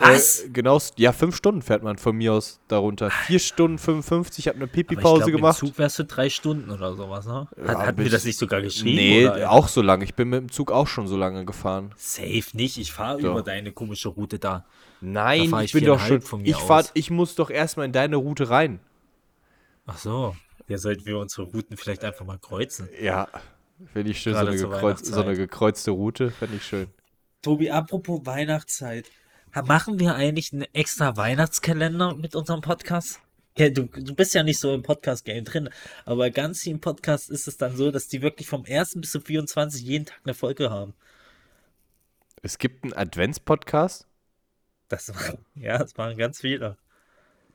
A: Was?
D: Äh, genau, ja, fünf Stunden fährt man von mir aus darunter. Vier Stunden 55, ich habe eine Pipi-Pause gemacht.
A: Im Zug wärst du drei Stunden oder sowas, ne?
D: Ja,
A: Hat, hatten wir das nicht sogar geschrieben?
D: Nee,
A: oder?
D: auch so lange. Ich bin mit dem Zug auch schon so lange gefahren.
A: Safe nicht. Ich fahre
D: Doch.
A: über deine komische Route da.
D: Nein,
A: Da
D: ich
A: ich
D: bin doch schon.
A: von mir
D: Ich, fahr,
A: aus.
D: ich muss doch erstmal in deine Route rein.
A: Ach so. Ja, sollten wir unsere Routen vielleicht einfach mal kreuzen.
D: Ja, finde ich schön. So eine, gekreuz, so eine gekreuzte Route, finde ich schön.
A: Tobi, apropos Weihnachtszeit. Machen wir eigentlich einen extra Weihnachtskalender mit unserem Podcast? Ja, du, du bist ja nicht so im Podcast-Game drin, aber ganz im Podcast ist es dann so, dass die wirklich vom 1. bis zum 24 jeden Tag eine Folge haben.
D: Es gibt einen Adventspodcast.
A: Das war, ja, das waren ganz viele.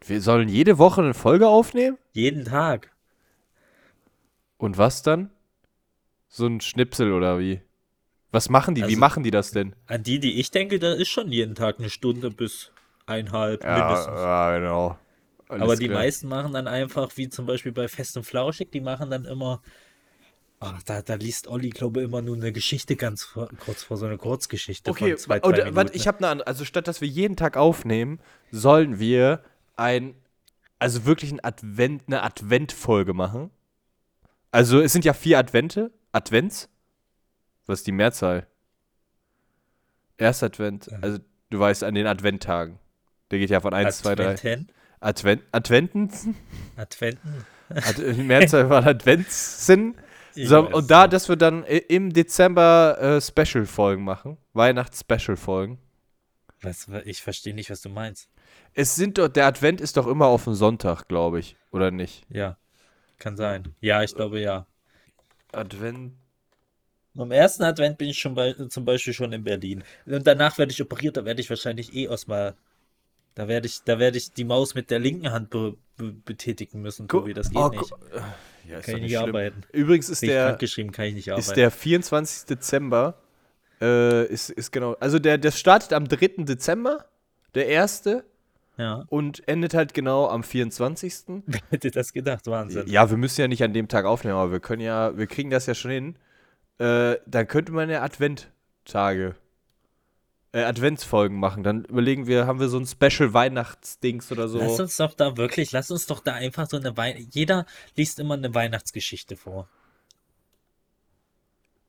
D: Wir sollen jede Woche eine Folge aufnehmen?
A: Jeden Tag.
D: Und was dann? So ein Schnipsel oder wie? Was machen die? wie
A: Also-
D: machen die das denn?
A: An die, die ich denke, da ist schon jeden Tag eine Stunde bis eineinhalb
D: Ja,
A: mindestens.
D: ja genau. Alles
A: Aber die
D: klar.
A: meisten machen dann einfach, wie zum Beispiel bei Fest und Flauschig, die machen dann immer, ach, da, da liest Olli, glaube ich, immer nur eine Geschichte ganz vor, kurz vor, so eine Kurzgeschichte
D: Okay,
A: von zwei, drei
D: und, warte, ich habe eine andere. Also statt dass wir jeden Tag aufnehmen, sollen wir ein, also wirklich ein Advent, eine Adventfolge machen. Also es sind ja vier Advente, Advents. Was ist die Mehrzahl? Erster Advent, also du weißt an den Adventtagen. Der geht ja von 1, 2, 3.
A: Adventen,
D: Advent, Adventen?
A: Adventen.
D: Ad, die Mehrzahl von Adventssinn.
A: Ich
D: So, und da, dass wir dann im Dezember äh, Special-Folgen machen. Weihnachts-Special-Folgen.
A: Was, ich verstehe nicht, was du meinst.
D: Es sind doch, der Advent ist doch immer auf den Sonntag, glaube ich. Oder nicht?
A: Ja, kann sein. Ja, ich glaube ja.
D: Advent.
A: Am ersten Advent bin ich schon bei, zum Beispiel schon in Berlin. Und danach werde ich operiert, da werde ich wahrscheinlich eh erstmal. Da werde ich, da werde ich die Maus mit der linken Hand be, be, betätigen müssen, Tobi. Das geht
D: Oh,
A: nicht.
D: gu- Ja, ist
A: Kann ich
D: nicht schlimm.
A: arbeiten.
D: Übrigens ist der, ist der 24. Dezember. Äh, ist, ist genau. Also der, der startet am 3. Dezember, der erste,
A: ja.
D: und endet halt genau am 24.
A: Wer hätte das gedacht? Wahnsinn.
D: Ja, wir müssen ja nicht an dem Tag aufnehmen, aber wir können ja, wir kriegen das ja schon hin. Äh, dann könnte man ja Adventtage, äh, Adventsfolgen machen. Dann überlegen wir, haben wir so ein Special Weihnachtsdings oder so.
A: Lass uns doch da wirklich, lass uns doch da einfach so eine Weihnacht. Jeder liest immer eine Weihnachtsgeschichte vor.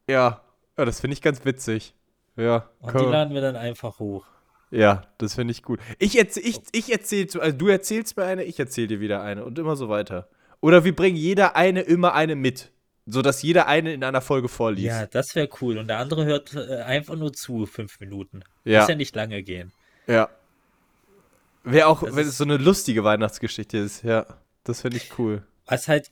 D: ja, ja, das finde ich ganz witzig. Ja,
A: Und die laden wir dann einfach hoch.
D: Ja, das finde ich gut. Ich, erzähl, ich, ich erzähl, zu- also du erzählst mir eine, ich erzähl dir wieder eine und immer so weiter. Oder wir bringen jeder eine immer eine mit, sodass jeder eine in einer Folge vorliest.
A: Ja, das wäre cool. Und der andere hört äh, einfach nur zu, fünf Minuten.
D: Ja.
A: Muss ja nicht lange gehen.
D: Ja. Wäre auch,
A: Das
D: wenn es so eine lustige Weihnachtsgeschichte ist, ja. Das finde ich cool.
A: Was halt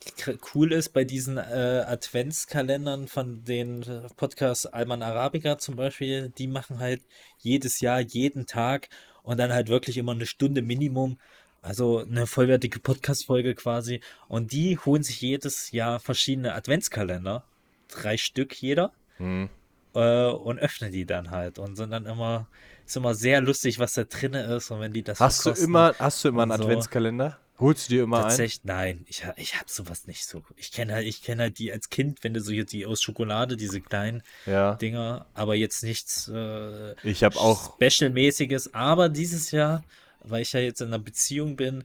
A: cool ist bei diesen äh, Adventskalendern von den äh, Podcasts Alman Arabica zum Beispiel, die machen halt jedes Jahr, jeden Tag und dann halt wirklich immer eine Stunde Minimum. Also eine vollwertige Podcast-Folge quasi. Und die holen sich jedes Jahr verschiedene Adventskalender. Drei Stück jeder.
D: Hm.
A: Äh, und öffnen die dann halt. Und sind dann immer, ist immer sehr lustig, was da drin ist. Und wenn die das
D: Hast du immer, hast du immer einen
A: so.
D: Adventskalender? Holst du dir immer?
A: Tatsächlich, nein, ich, ich hab sowas nicht so. Ich kenne halt, ich kenne halt die als Kind, wenn du so hier die aus Schokolade, diese kleinen
D: Ja.
A: Dinger, aber jetzt nichts äh,
D: Ich habe auch.
A: Special-mäßiges. Aber dieses Jahr, weil ich ja jetzt in einer Beziehung bin,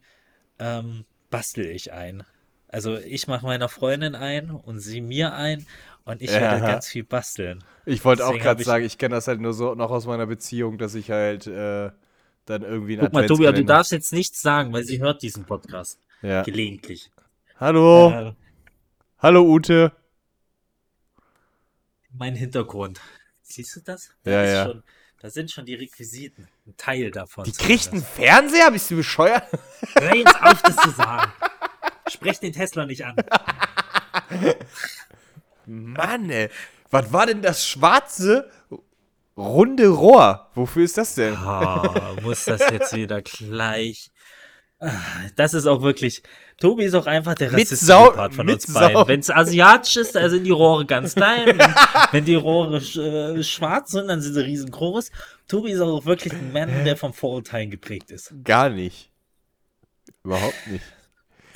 A: ähm, bastel ich ein. Also ich mache meiner Freundin ein und sie mir ein und ich werde
D: Ja.
A: ganz viel basteln.
D: Ich wollte auch gerade sagen, ich kenne das halt nur so noch aus meiner Beziehung, dass ich halt äh, dann irgendwie einen
A: Guck mal, Tobi, du darfst jetzt nichts sagen, weil sie hört diesen Podcast.
D: Ja.
A: Gelegentlich.
D: Hallo.
A: Äh,
D: Hallo Ute.
A: mein Hintergrund. Siehst du das?
D: Ja,
A: ist
D: ja.
A: Schon, da sind schon die Requisiten. Ein Teil davon.
D: Die kriegt einen. Fernseher? Bist du bescheuert?
A: Hör jetzt auf, das zu sagen. Sprech den Tesla nicht an.
D: Mann, ey. Was war denn das schwarze runde Rohr? Wofür ist das denn?
A: Ah, muss das jetzt wieder gleich. Das ist auch wirklich. Tobi ist auch einfach der rassistische Part von uns beiden. Wenn es asiatisch ist, dann sind die Rohre ganz klein. wenn, die Rohre äh, schwarz sind, dann sind sie riesengroß. Tobi ist auch wirklich ein Mann, der vom Vorurteilen geprägt ist.
D: Gar nicht. Überhaupt nicht.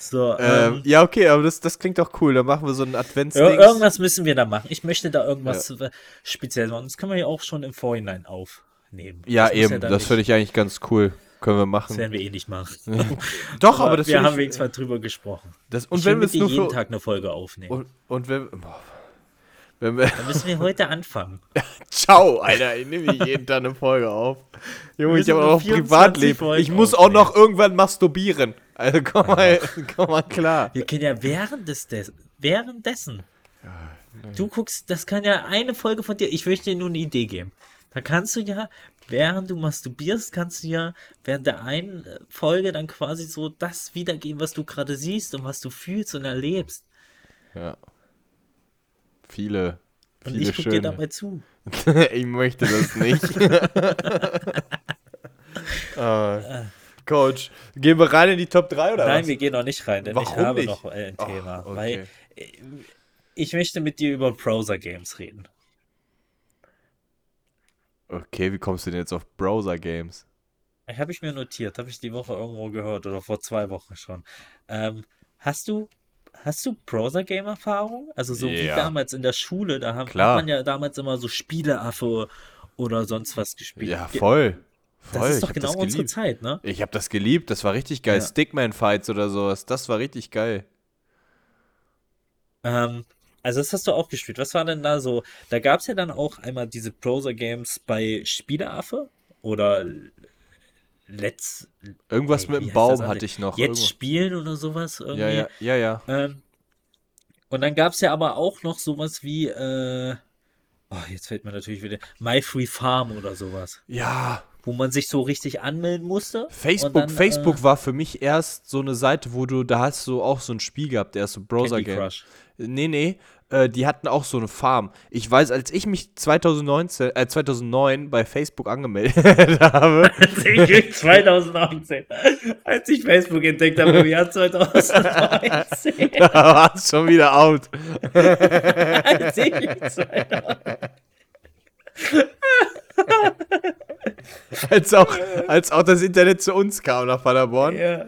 A: So,
D: Ähm,
A: ähm,
D: ja, okay, aber das, das klingt doch cool. Dann machen wir so
A: ir
D: Adventsding.
A: irgendwas müssen wir da machen. Ich möchte da irgendwas äh, speziell machen. Das können wir ja auch schon im Vorhinein aufnehmen.
D: Ja,
A: Das
D: eben.
A: dann
D: das finde ich eigentlich ganz cool. Können wir
A: Das
D: machen.
A: werden wir eh nicht machen.
D: Doch, aber das
A: wir haben
D: ich-
A: wenigstens mal drüber gesprochen.
D: das, und
A: ich
D: wenn wir es
A: jeden
D: für.
A: Tag eine Folge aufnehmen.
D: Und, und wenn, boah, wenn wir.
A: Dann müssen wir heute anfangen.
D: Ciao, Alter. Ich nehme jeden Tag eine Folge auf. Junge, ich habe auch
A: nur 24
D: Privatleben.
A: Folgen
D: Ich muss auch noch irgendwann masturbieren. Also komm mal, komm mal klar.
A: Wir können ja während des, des währenddessen. Du guckst, das kann ja eine Folge von dir. Ich möchte dir nur eine Idee geben. Da kannst du ja, während du masturbierst, kannst du ja während der einen Folge dann quasi so das wiedergeben, was du gerade siehst und was du fühlst und erlebst.
D: Ja. Viele.
A: Und
D: Viele
A: ich gucke dir
D: schöne.
A: dabei zu.
D: ich möchte das nicht. Ah. Coach, gehen wir rein in die Top 3 oder
A: Nein,
D: was?
A: wir gehen noch nicht rein, denn
D: Warum
A: ich habe
D: nicht?
A: noch äh, ein
D: Ach,
A: Thema.
D: okay.
A: Weil äh, ich möchte mit dir über Browser-Games reden.
D: Okay, wie kommst du denn jetzt auf Browser-Games?
A: Habe ich mir notiert, habe ich die Woche irgendwo gehört oder vor zwei Wochen schon. Ähm, hast du, hast du Browser-Game-Erfahrung? Also so wie
D: Ja.
A: damals in der Schule, da haben,
D: Klar.
A: hat man ja damals immer so Spieleaffe oder sonst was gespielt.
D: Ja, voll. Voll.
A: Das ist doch genau unsere. Zeit, ne?
D: Ich habe das geliebt, das war richtig geil.
A: Ja.
D: Stickman-Fights oder sowas, das war richtig geil.
A: Ähm, also das hast du auch gespielt. Was war denn da so? Da gab es ja dann auch einmal diese Browser-Games bei Spieleaffe oder Let's
D: Irgendwas
A: Nee,
D: mit dem Baum hatte ich noch.
A: Jetzt
D: irgendwo.
A: spielen oder sowas irgendwie.
D: Ja, ja, ja, ja.
A: Ähm, und dann gab es ja aber auch noch sowas wie, äh, oh, jetzt fällt mir natürlich wieder, My Free Farm oder sowas,
D: Ja,
A: wo man sich so richtig anmelden musste.
D: Facebook,
A: dann,
D: Facebook
A: äh,
D: war für mich erst so eine Seite, wo du, da hast du auch so ein Spiel gehabt, erst so Browser-Game. Nee, nee, äh, die hatten auch so eine Farm. Ich weiß, als ich mich 2019, äh, 2009 bei Facebook angemeldet habe,
A: Als ich 2019, als ich Facebook entdeckt habe im Jahr 2019,
D: da war es schon wieder out.
A: als ich 2019
D: Als auch, als auch das Internet zu uns kam nach Paderborn.
A: ja.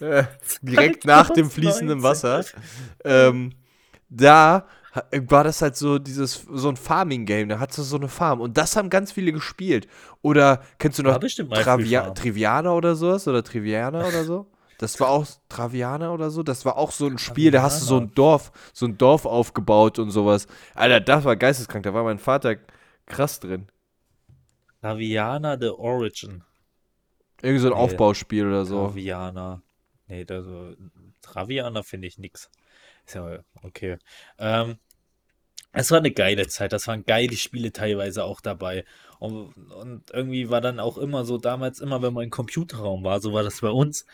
D: äh, direkt nach dem fließenden Wasser. Ähm, da war das halt so dieses so ein Farming-Game, da hattest du so eine Farm und das haben ganz viele gespielt. Oder kennst du noch Travia. Triviana oder sowas oder Triviana oder so? Das war auch Traviana oder so. Das war auch so ein Spiel, da hast du so ein Dorf, so ein Dorf aufgebaut und sowas. Alter, das war geisteskrank. Da war mein Vater krass drin.
A: Traviana The Origin.
D: Irgendwie so ein
A: Nee.
D: Aufbauspiel oder so.
A: Traviana. Nee, da so, Traviana finde ich nix. Ist ja okay. Ähm, es war eine geile Zeit, das waren geile Spiele teilweise auch dabei. Und, und irgendwie war dann auch immer so, damals immer, wenn man im Computerraum war, so war das bei uns,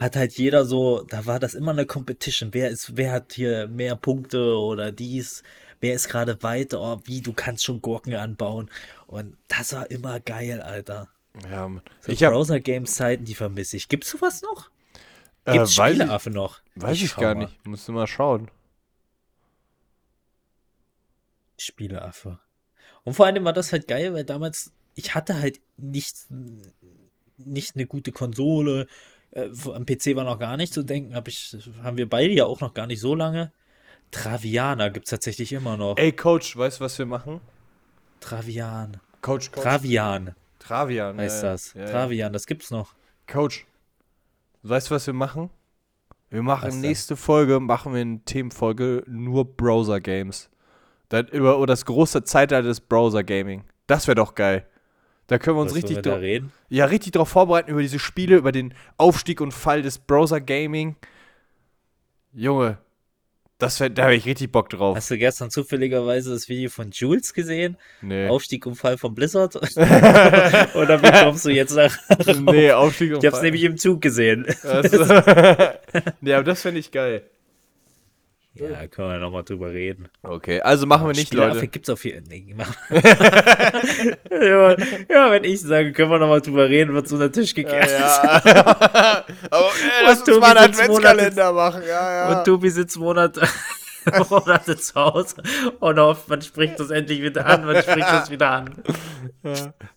A: hat halt jeder so, da war das immer eine Competition. Wer ist, wer hat hier mehr Punkte oder dies, wer ist gerade weiter, oh, wie, du kannst schon Gurken anbauen. Und das war immer geil, Alter.
D: Ja.
A: So
D: ich
A: Browser-Games-Zeiten, die vermisse ich. Gibt's sowas noch?
D: Äh,
A: Gibt's
D: ich-
A: Spieleaffe noch?
D: Weiß ich,
A: schau
D: gar
A: mal.
D: nicht. Musst du mal schauen.
A: Spieleaffe. Und vor allem war das halt geil, weil damals, ich hatte halt nicht, nicht eine gute Konsole. Äh, am PC war noch gar nicht zu denken, hab ich, haben wir beide ja auch noch gar nicht so lange. Traviana gibt's tatsächlich immer noch.
D: Ey, Coach, weißt du, was wir machen?
A: Travian.
D: Coach, Coach.
A: Travian
D: Travian.
A: heißt
D: ja,
A: das.
D: Ja, ja.
A: Travian, das gibt's noch.
D: Coach, weißt du, was wir machen? Wir machen nächste Folge, machen wir eine Themenfolge nur Browser-Games. Dann über, über das große Zeitalter des Browser-Gaming. Das wäre doch geil. Da können wir uns richtig,
A: wir reden?
D: ja, richtig drauf vorbereiten über diese Spiele, über den Aufstieg und Fall des Browser-Gaming. Junge, das wär, da habe ich richtig Bock drauf.
A: Hast du gestern zufälligerweise das Video von Jules gesehen?
D: Nee.
A: Aufstieg und Fall von Blizzard? Oder wie kommst du jetzt nach?
D: nee, Aufstieg und
A: Ich hab's
D: Fall.
A: nämlich im Zug gesehen.
D: Also, nee, aber das fände ich geil.
A: Ja, können wir nochmal drüber reden.
D: Okay, also machen wir nicht,
A: Spieleaffekt
D: Leute.
A: gibt's auf hier. Nee, ja, ja, wenn ich sage, können wir nochmal drüber reden, wird so unter den Tisch gekehrt.
D: Ja, Aber ey, lass uns
A: Tobi
D: mal einen Adventskalender machen. Ja, ja.
A: Und Tobi sitzt Monate, Monate zu Hause und hofft, man spricht das endlich wieder an, man spricht das wieder an.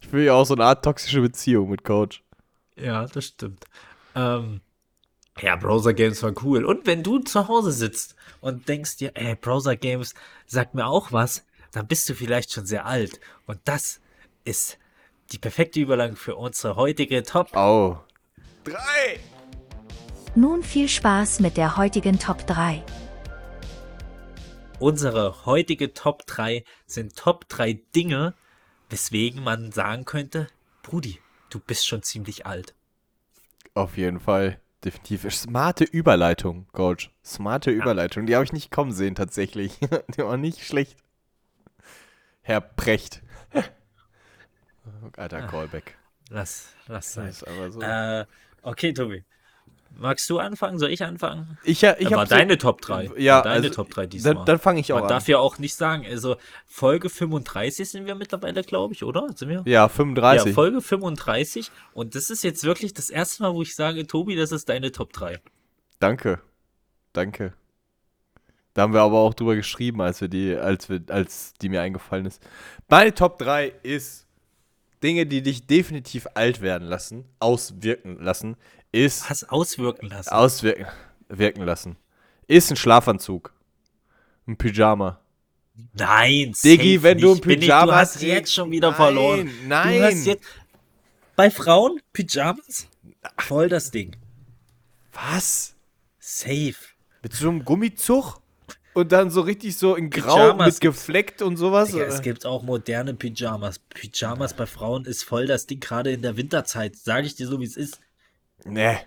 D: Ich will ja auch so eine Art toxische Beziehung mit Coach.
A: Ja, das stimmt. Ähm, ja, Browser Games war cool. Und wenn du zu Hause sitzt und denkst dir, ey, Browser Games sagt mir auch was, dann bist du vielleicht schon sehr alt. Und das ist die perfekte Überleitung für unsere heutige Top.
D: Au. Drei.
E: Nun viel Spaß mit der heutigen Top 3.
A: Unsere heutige Top 3 sind Top 3 Dinge, weswegen man sagen könnte, Brudi, du bist schon ziemlich alt.
D: Auf jeden Fall. Definitiv. Smarte Überleitung, Coach. Smarte Überleitung. Die habe ich nicht kommen sehen, tatsächlich. Die war nicht schlecht. Herr Precht. Alter Callback.
A: Lass, lass sein.
D: So.
A: Äh, okay, Tobi. Magst du anfangen? Soll ich anfangen?
D: ich ja, ich
A: war
D: hab so,
A: deine Top 3.
D: Ja,
A: war deine
D: also,
A: Top 3 diesmal.
D: Dann, dann fange ich auch
A: Man
D: an.
A: darf ja auch nicht sagen, also Folge 35 sind wir mittlerweile, glaube ich, oder? Sind wir?
D: ja, 35.
A: Ja, Folge 35. Und das ist jetzt wirklich das erste Mal, wo ich sage, Tobi, das ist deine Top 3.
D: Danke. Danke. Da haben wir aber auch drüber geschrieben, als wir die, als wir, als die mir eingefallen ist. Meine Top 3 ist Dinge, die dich definitiv alt werden lassen, auswirken lassen, ist
A: Hast auswirken lassen.
D: auswirken wirken lassen. Ist ein Schlafanzug. Ein Pyjama.
A: Nein,
D: Diggi, wenn du ein
A: nicht. Bin ich-
D: Pyjama
A: Du hast jetzt schon wieder
D: Nein,
A: verloren.
D: nein.
A: Du hast jetzt bei Frauen Pyjamas? Voll das Ding.
D: Was?
A: Safe.
D: Mit so einem Gummizug? Und dann so richtig so in Grau
A: Pyjamas
D: mit gefleckt und sowas?
A: Digga, es gibt auch moderne Pyjamas. Pyjamas bei Frauen ist voll das Ding, gerade in der Winterzeit. Sage ich dir so, wie es ist.
D: Nee.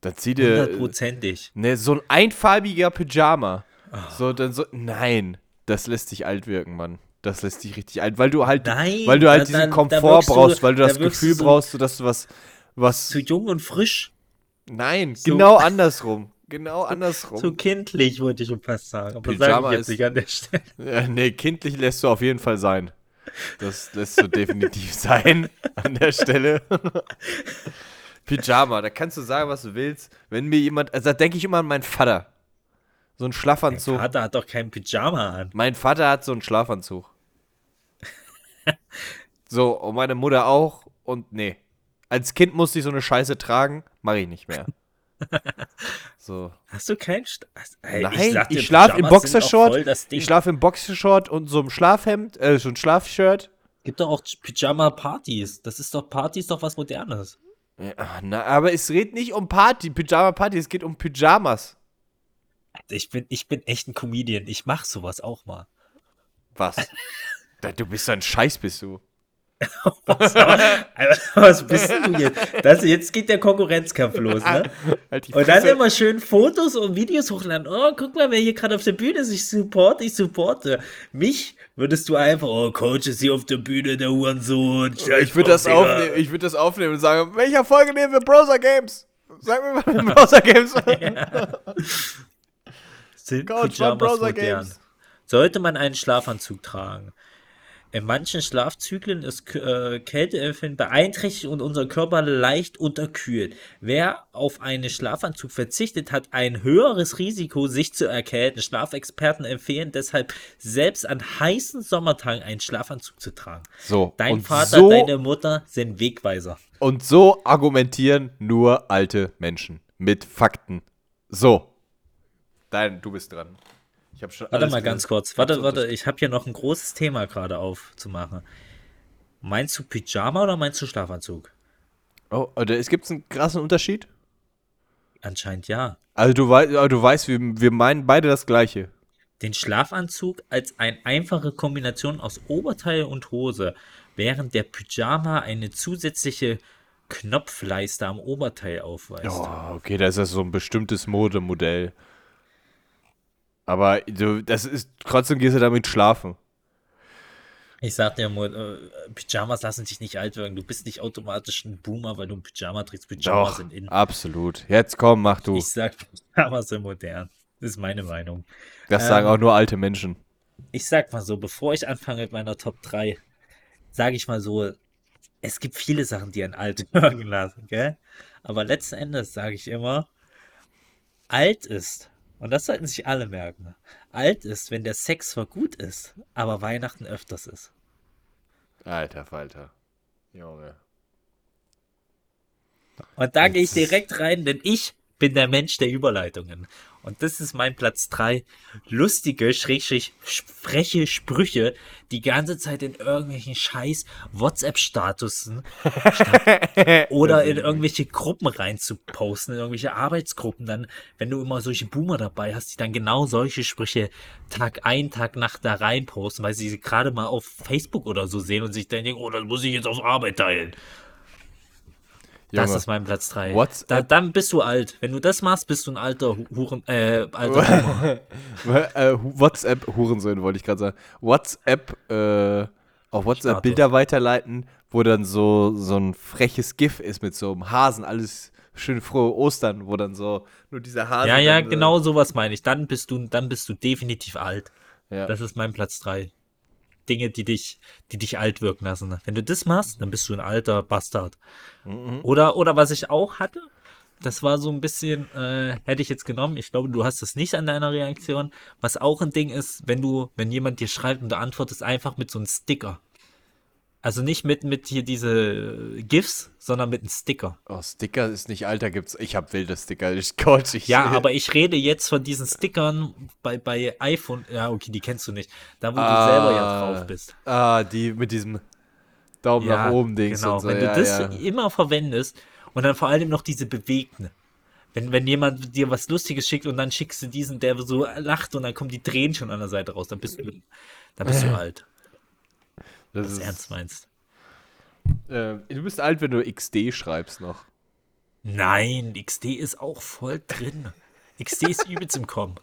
D: Dann zieh dir.
A: Hundertprozentig.
D: Ne, so ein einfarbiger Pyjama.
A: Ah.
D: So, dann so. Nein, das lässt dich alt wirken, Mann. Das lässt dich richtig alt, weil du halt,
A: Nein,
D: weil du halt
A: da-
D: diesen
A: dann- da
D: Komfort
A: du-
D: brauchst, weil du
A: da
D: das Gefühl
A: du so-
D: brauchst, so dass du was, was.
A: Zu jung und frisch.
D: nein,
A: so-
D: genau andersrum. Genau andersrum.
A: Zu kindlich, wollte ich schon fast sagen. Aber
D: Pyjama
A: sage ich jetzt
D: ist-
A: nicht an der Stelle.
D: Ja, nee, kindlich lässt du auf jeden Fall sein. Das lässt du definitiv sein an der Stelle. Pyjama, da kannst du sagen, was du willst. Wenn mir jemand, also da denke ich immer an meinen Vater. So ein
A: Mein
D: Schlafanzug.
A: Vater hat doch kein Pyjama an.
D: Mein Vater hat so einen Schlafanzug. so, und meine Mutter auch. Und nee. Als Kind musste ich so eine Scheiße tragen, mache ich nicht mehr. So.
A: Hast du keinen St Ey,
D: Nein,
A: dir,
D: ich schlafe im Boxershort. Ich schlafe im Boxershort und so einem Schlafhemd, äh, so ein Schlafshirt.
A: Gibt doch auch Pyjama-Partys. Das ist doch Party, ist doch was Modernes.
D: Ja, na, aber es geht nicht um Party, Pyjama-Party, es geht um Pyjamas.
A: Ich bin, ich bin echt ein Comedian. Ich mach sowas auch mal.
D: Was? Du bist so ein Scheiß, bist du.
A: Was bist du jetzt? Das, jetzt geht der Konkurrenzkampf los, ne?
D: Halt
A: Und dann immer schön Fotos und Videos hochladen. Oh, guck mal, wer hier gerade auf der Bühne ist. Ich support, ich supporte. Mich würdest du einfach, oh, Coach ist hier auf der Bühne, der Hurensohn.
D: Ich würde das, aufnehmen, ich würd das aufnehmen und sagen, welcher Folge nehmen wir Browser Games? Sag mir mal Browser Games.
A: Sind
D: Coach
A: Pyjamas
D: Browser
A: modern?
D: Games.
A: Sollte man einen Schlafanzug tragen? In manchen Schlafzyklen ist äh, Kälteempfinden beeinträchtigt und unser Körper leicht unterkühlt. Wer auf einen Schlafanzug verzichtet, hat ein höheres Risiko, sich zu erkälten. Schlafexperten empfehlen deshalb, selbst an heißen Sommertagen einen Schlafanzug zu tragen.
D: So,
A: Dein Vater,
D: so,
A: deine Mutter sind Wegweiser.
D: und so argumentieren nur alte Menschen mit Fakten. So. Dein, du bist dran. Ich hab schon
A: Warte
D: alles
A: mal ganz kurz. Warte, warte, ich habe hier noch ein großes Thema gerade aufzumachen. Meinst du Pyjama oder meinst du Schlafanzug?
D: Oh, oder es gibt einen krassen Unterschied?
A: Anscheinend ja.
D: Also du, wei du weißt, wir, wir meinen beide das Gleiche.
A: Den Schlafanzug als eine einfache Kombination aus Oberteil und Hose, während der Pyjama eine zusätzliche Knopfleiste am Oberteil aufweist.
D: Oh, okay, das ist so ein bestimmtes Modemodell. Aber du, das ist, trotzdem gehst du damit schlafen.
A: Ich sag dir, Mo- äh, Pyjamas lassen dich nicht alt werden. Du bist nicht automatisch ein Boomer, weil du ein Pyjama trägst. Pyjamas
D: Doch,
A: sind in.
D: absolut. Jetzt komm, mach du.
A: Ich sag, Pyjamas sind modern. Das ist meine Meinung.
D: Das sagen
A: Ähm,
D: auch nur alte Menschen.
A: Ich sag mal so, bevor ich anfange mit meiner Top 3, sage ich mal so, es gibt viele Sachen, die an alt wirken lassen, gell? Aber letzten Endes sage ich immer, alt ist, und das sollten sich alle merken, alt ist, wenn der Sex zwar gut ist, aber Weihnachten öfters ist.
D: Alter Falter. Junge.
A: Und da gehe ich direkt rein, denn ich bin der Mensch der Überleitungen. Und das ist mein Platz 3. Lustige, schrägstrich, freche Sprüche, die ganze Zeit in irgendwelchen scheiß WhatsApp-Statusen oder in irgendwelche Gruppen rein zu posten, in irgendwelche Arbeitsgruppen dann, wenn du immer solche Boomer dabei hast, die dann genau solche Sprüche Tag ein, Tag Nacht da rein posten, weil sie sie gerade mal auf Facebook oder so sehen und sich dann denken, oh, das muss ich jetzt auf Arbeit teilen. Das ist mein Platz 3.
D: WhatsApp-
A: Da, dann bist du alt. Wenn du das machst, bist du ein alter Hu- Huren, äh, alter
D: äh, WhatsApp, Hurensohn wollte ich gerade sagen. WhatsApp, äh, auf WhatsApp. Bilder weiterleiten, wo dann so, so ein freches GIF ist mit so einem Hasen, alles schön frohe Ostern, wo dann so nur dieser Hase.
A: Ja, ja,
D: äh,
A: genau sowas meine ich. Dann bist du, dann bist du definitiv alt.
D: Ja.
A: Das ist mein Platz 3. Dinge, die dich, die dich alt wirken lassen. Wenn du das machst, dann bist du ein alter Bastard.
D: Mhm.
A: Oder, oder was ich auch hatte, das war so ein bisschen, äh, hätte ich jetzt genommen. Ich glaube, du hast es nicht an deiner Reaktion. Was auch ein Ding ist, wenn du, wenn jemand dir schreibt und du antwortest einfach mit so einem Sticker. Also nicht mit, mit hier diese GIFs, sondern mit einem Sticker.
D: Oh, Sticker ist nicht alter, gibt's. Ich hab wilde Sticker. Ich Gott, ich.
A: Ja, aber ich rede jetzt von diesen Stickern bei, bei iPhone. Ja, okay, die kennst du nicht. Da, wo
D: Ah.
A: du selber ja drauf bist.
D: Ah, die mit diesem Daumen nach oben Dings
A: genau.
D: so.
A: Wenn
D: ja,
A: du das
D: ja.
A: immer verwendest und dann vor allem noch diese bewegten. Wenn, wenn jemand dir was Lustiges schickt und dann schickst du diesen, der so lacht und dann kommen die Tränen schon an der Seite raus, dann bist du, dann bist du alt.
D: Das ist,
A: du ernst meinst.
D: äh, du bist alt, wenn du XD schreibst noch.
A: Nein, XD ist auch voll drin. XD ist übelst im Kommen.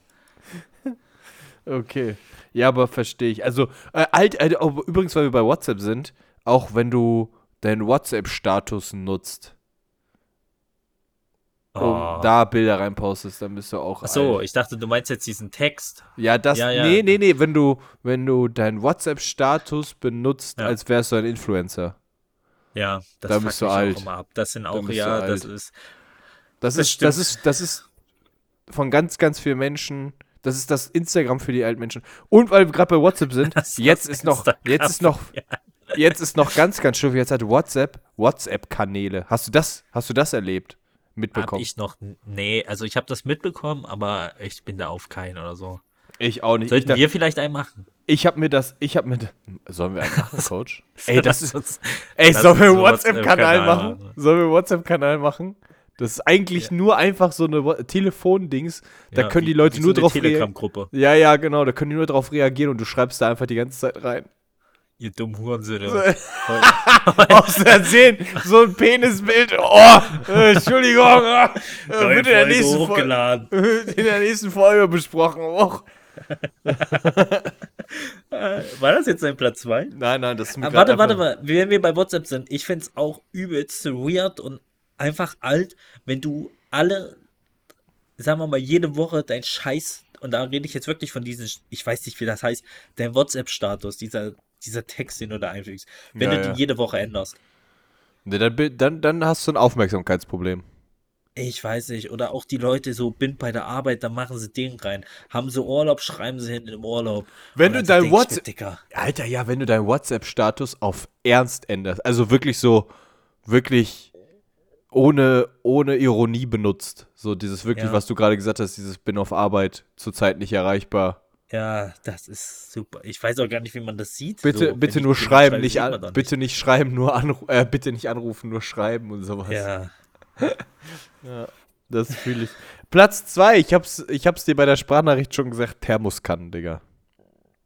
D: Okay. Ja, aber verstehe ich. Also, äh, alt, äh, übrigens, weil wir bei WhatsApp sind, auch wenn du deinen WhatsApp-Status nutzt,
A: Oh.
D: da Bilder reinpostest, dann bist du auch
A: Ach so,
D: alt.
A: ich dachte, du meinst jetzt diesen Text.
D: Ja, das,
A: Ja, ja.
D: nee, nee, nee, wenn du, wenn du deinen WhatsApp-Status benutzt,
A: Ja.
D: als wärst du ein Influencer.
A: Ja, das
D: Da bist du alt.
A: auch immer ab. Das sind auch, ja, das ist.
D: Das,
A: Das
D: ist, das ist, das ist von ganz, ganz vielen Menschen. Das ist das Instagram für die alten Menschen. Und weil wir gerade bei WhatsApp sind,
A: Das
D: jetzt ist noch,
A: Instagram
D: jetzt ist noch, jetzt ist noch ganz, ganz schön. Jetzt hat WhatsApp WhatsApp-Kanäle. Hast du das, hast du das erlebt?
A: Hab
D: Mitbekommen?
A: ich noch. Nee, also ich habe das mitbekommen, aber ich bin da auf keinen oder so.
D: Ich auch nicht. Ich,
A: Sollten
D: da-
A: wir vielleicht einen machen?
D: ich habe mir das, ich habe mir, sollen wir einen machen, Coach? Ey, das
A: Lass
D: ist,
A: uns-
D: ey, sollen wir einen WhatsApp-Kanal machen?
A: machen.
D: Sollen wir einen WhatsApp-Kanal machen? Das ist eigentlich nur einfach so eine Telefondings. Da
A: Ja,
D: können
A: wie-
D: die Leute
A: wie
D: nur
A: so
D: drauf reagieren. Ja, ja, genau. Da können die nur drauf reagieren und du schreibst da einfach die ganze Zeit rein.
A: Ihr dummen Hurensöhne.
D: Aus Versehen so ein Penisbild. Oh, äh, Entschuldigung. Äh, wird in der,
A: Folge
D: nächsten Folge,
A: hochgeladen.
D: in der nächsten Folge besprochen. Och.
A: War das jetzt dein Platz 2?
D: Nein, nein, das ist mir
A: Ah, warte, warte mal, wenn wir bei WhatsApp sind, ich find's auch übelst weird und einfach alt, wenn du alle, sagen wir mal, jede Woche dein Scheiß, und da rede ich jetzt wirklich von diesem, ich weiß nicht, wie das heißt, dein WhatsApp-Status, dieser, dieser Text, den du da einfügst, wenn
D: Ja,
A: du
D: ja.
A: den jede Woche änderst.
D: Nee, dann, dann, dann hast du ein Aufmerksamkeitsproblem.
A: Ich weiß nicht, oder auch die Leute so, bin bei der Arbeit, dann machen sie den rein. Haben sie Urlaub, schreiben sie hin im Urlaub.
D: Wenn du dein WhatsApp- Alter, ja, wenn du deinen WhatsApp-Status auf Ernst änderst, also wirklich so, wirklich ohne, ohne Ironie benutzt. So dieses wirklich,
A: Ja.
D: was du gerade gesagt hast, dieses bin auf Arbeit, zurzeit nicht erreichbar.
A: Ja, das ist super. Ich weiß auch gar nicht, wie man das sieht.
D: Bitte,
A: so,
D: bitte nur schreiben,
A: schreibe,
D: nicht an, bitte nicht schreiben, nur anrufen, äh, bitte nicht anrufen, nur schreiben und sowas.
A: Ja,
D: Das fühle ich. Platz zwei, ich hab's, ich hab's dir bei der Sprachnachricht schon gesagt, Thermoskannen, Digga.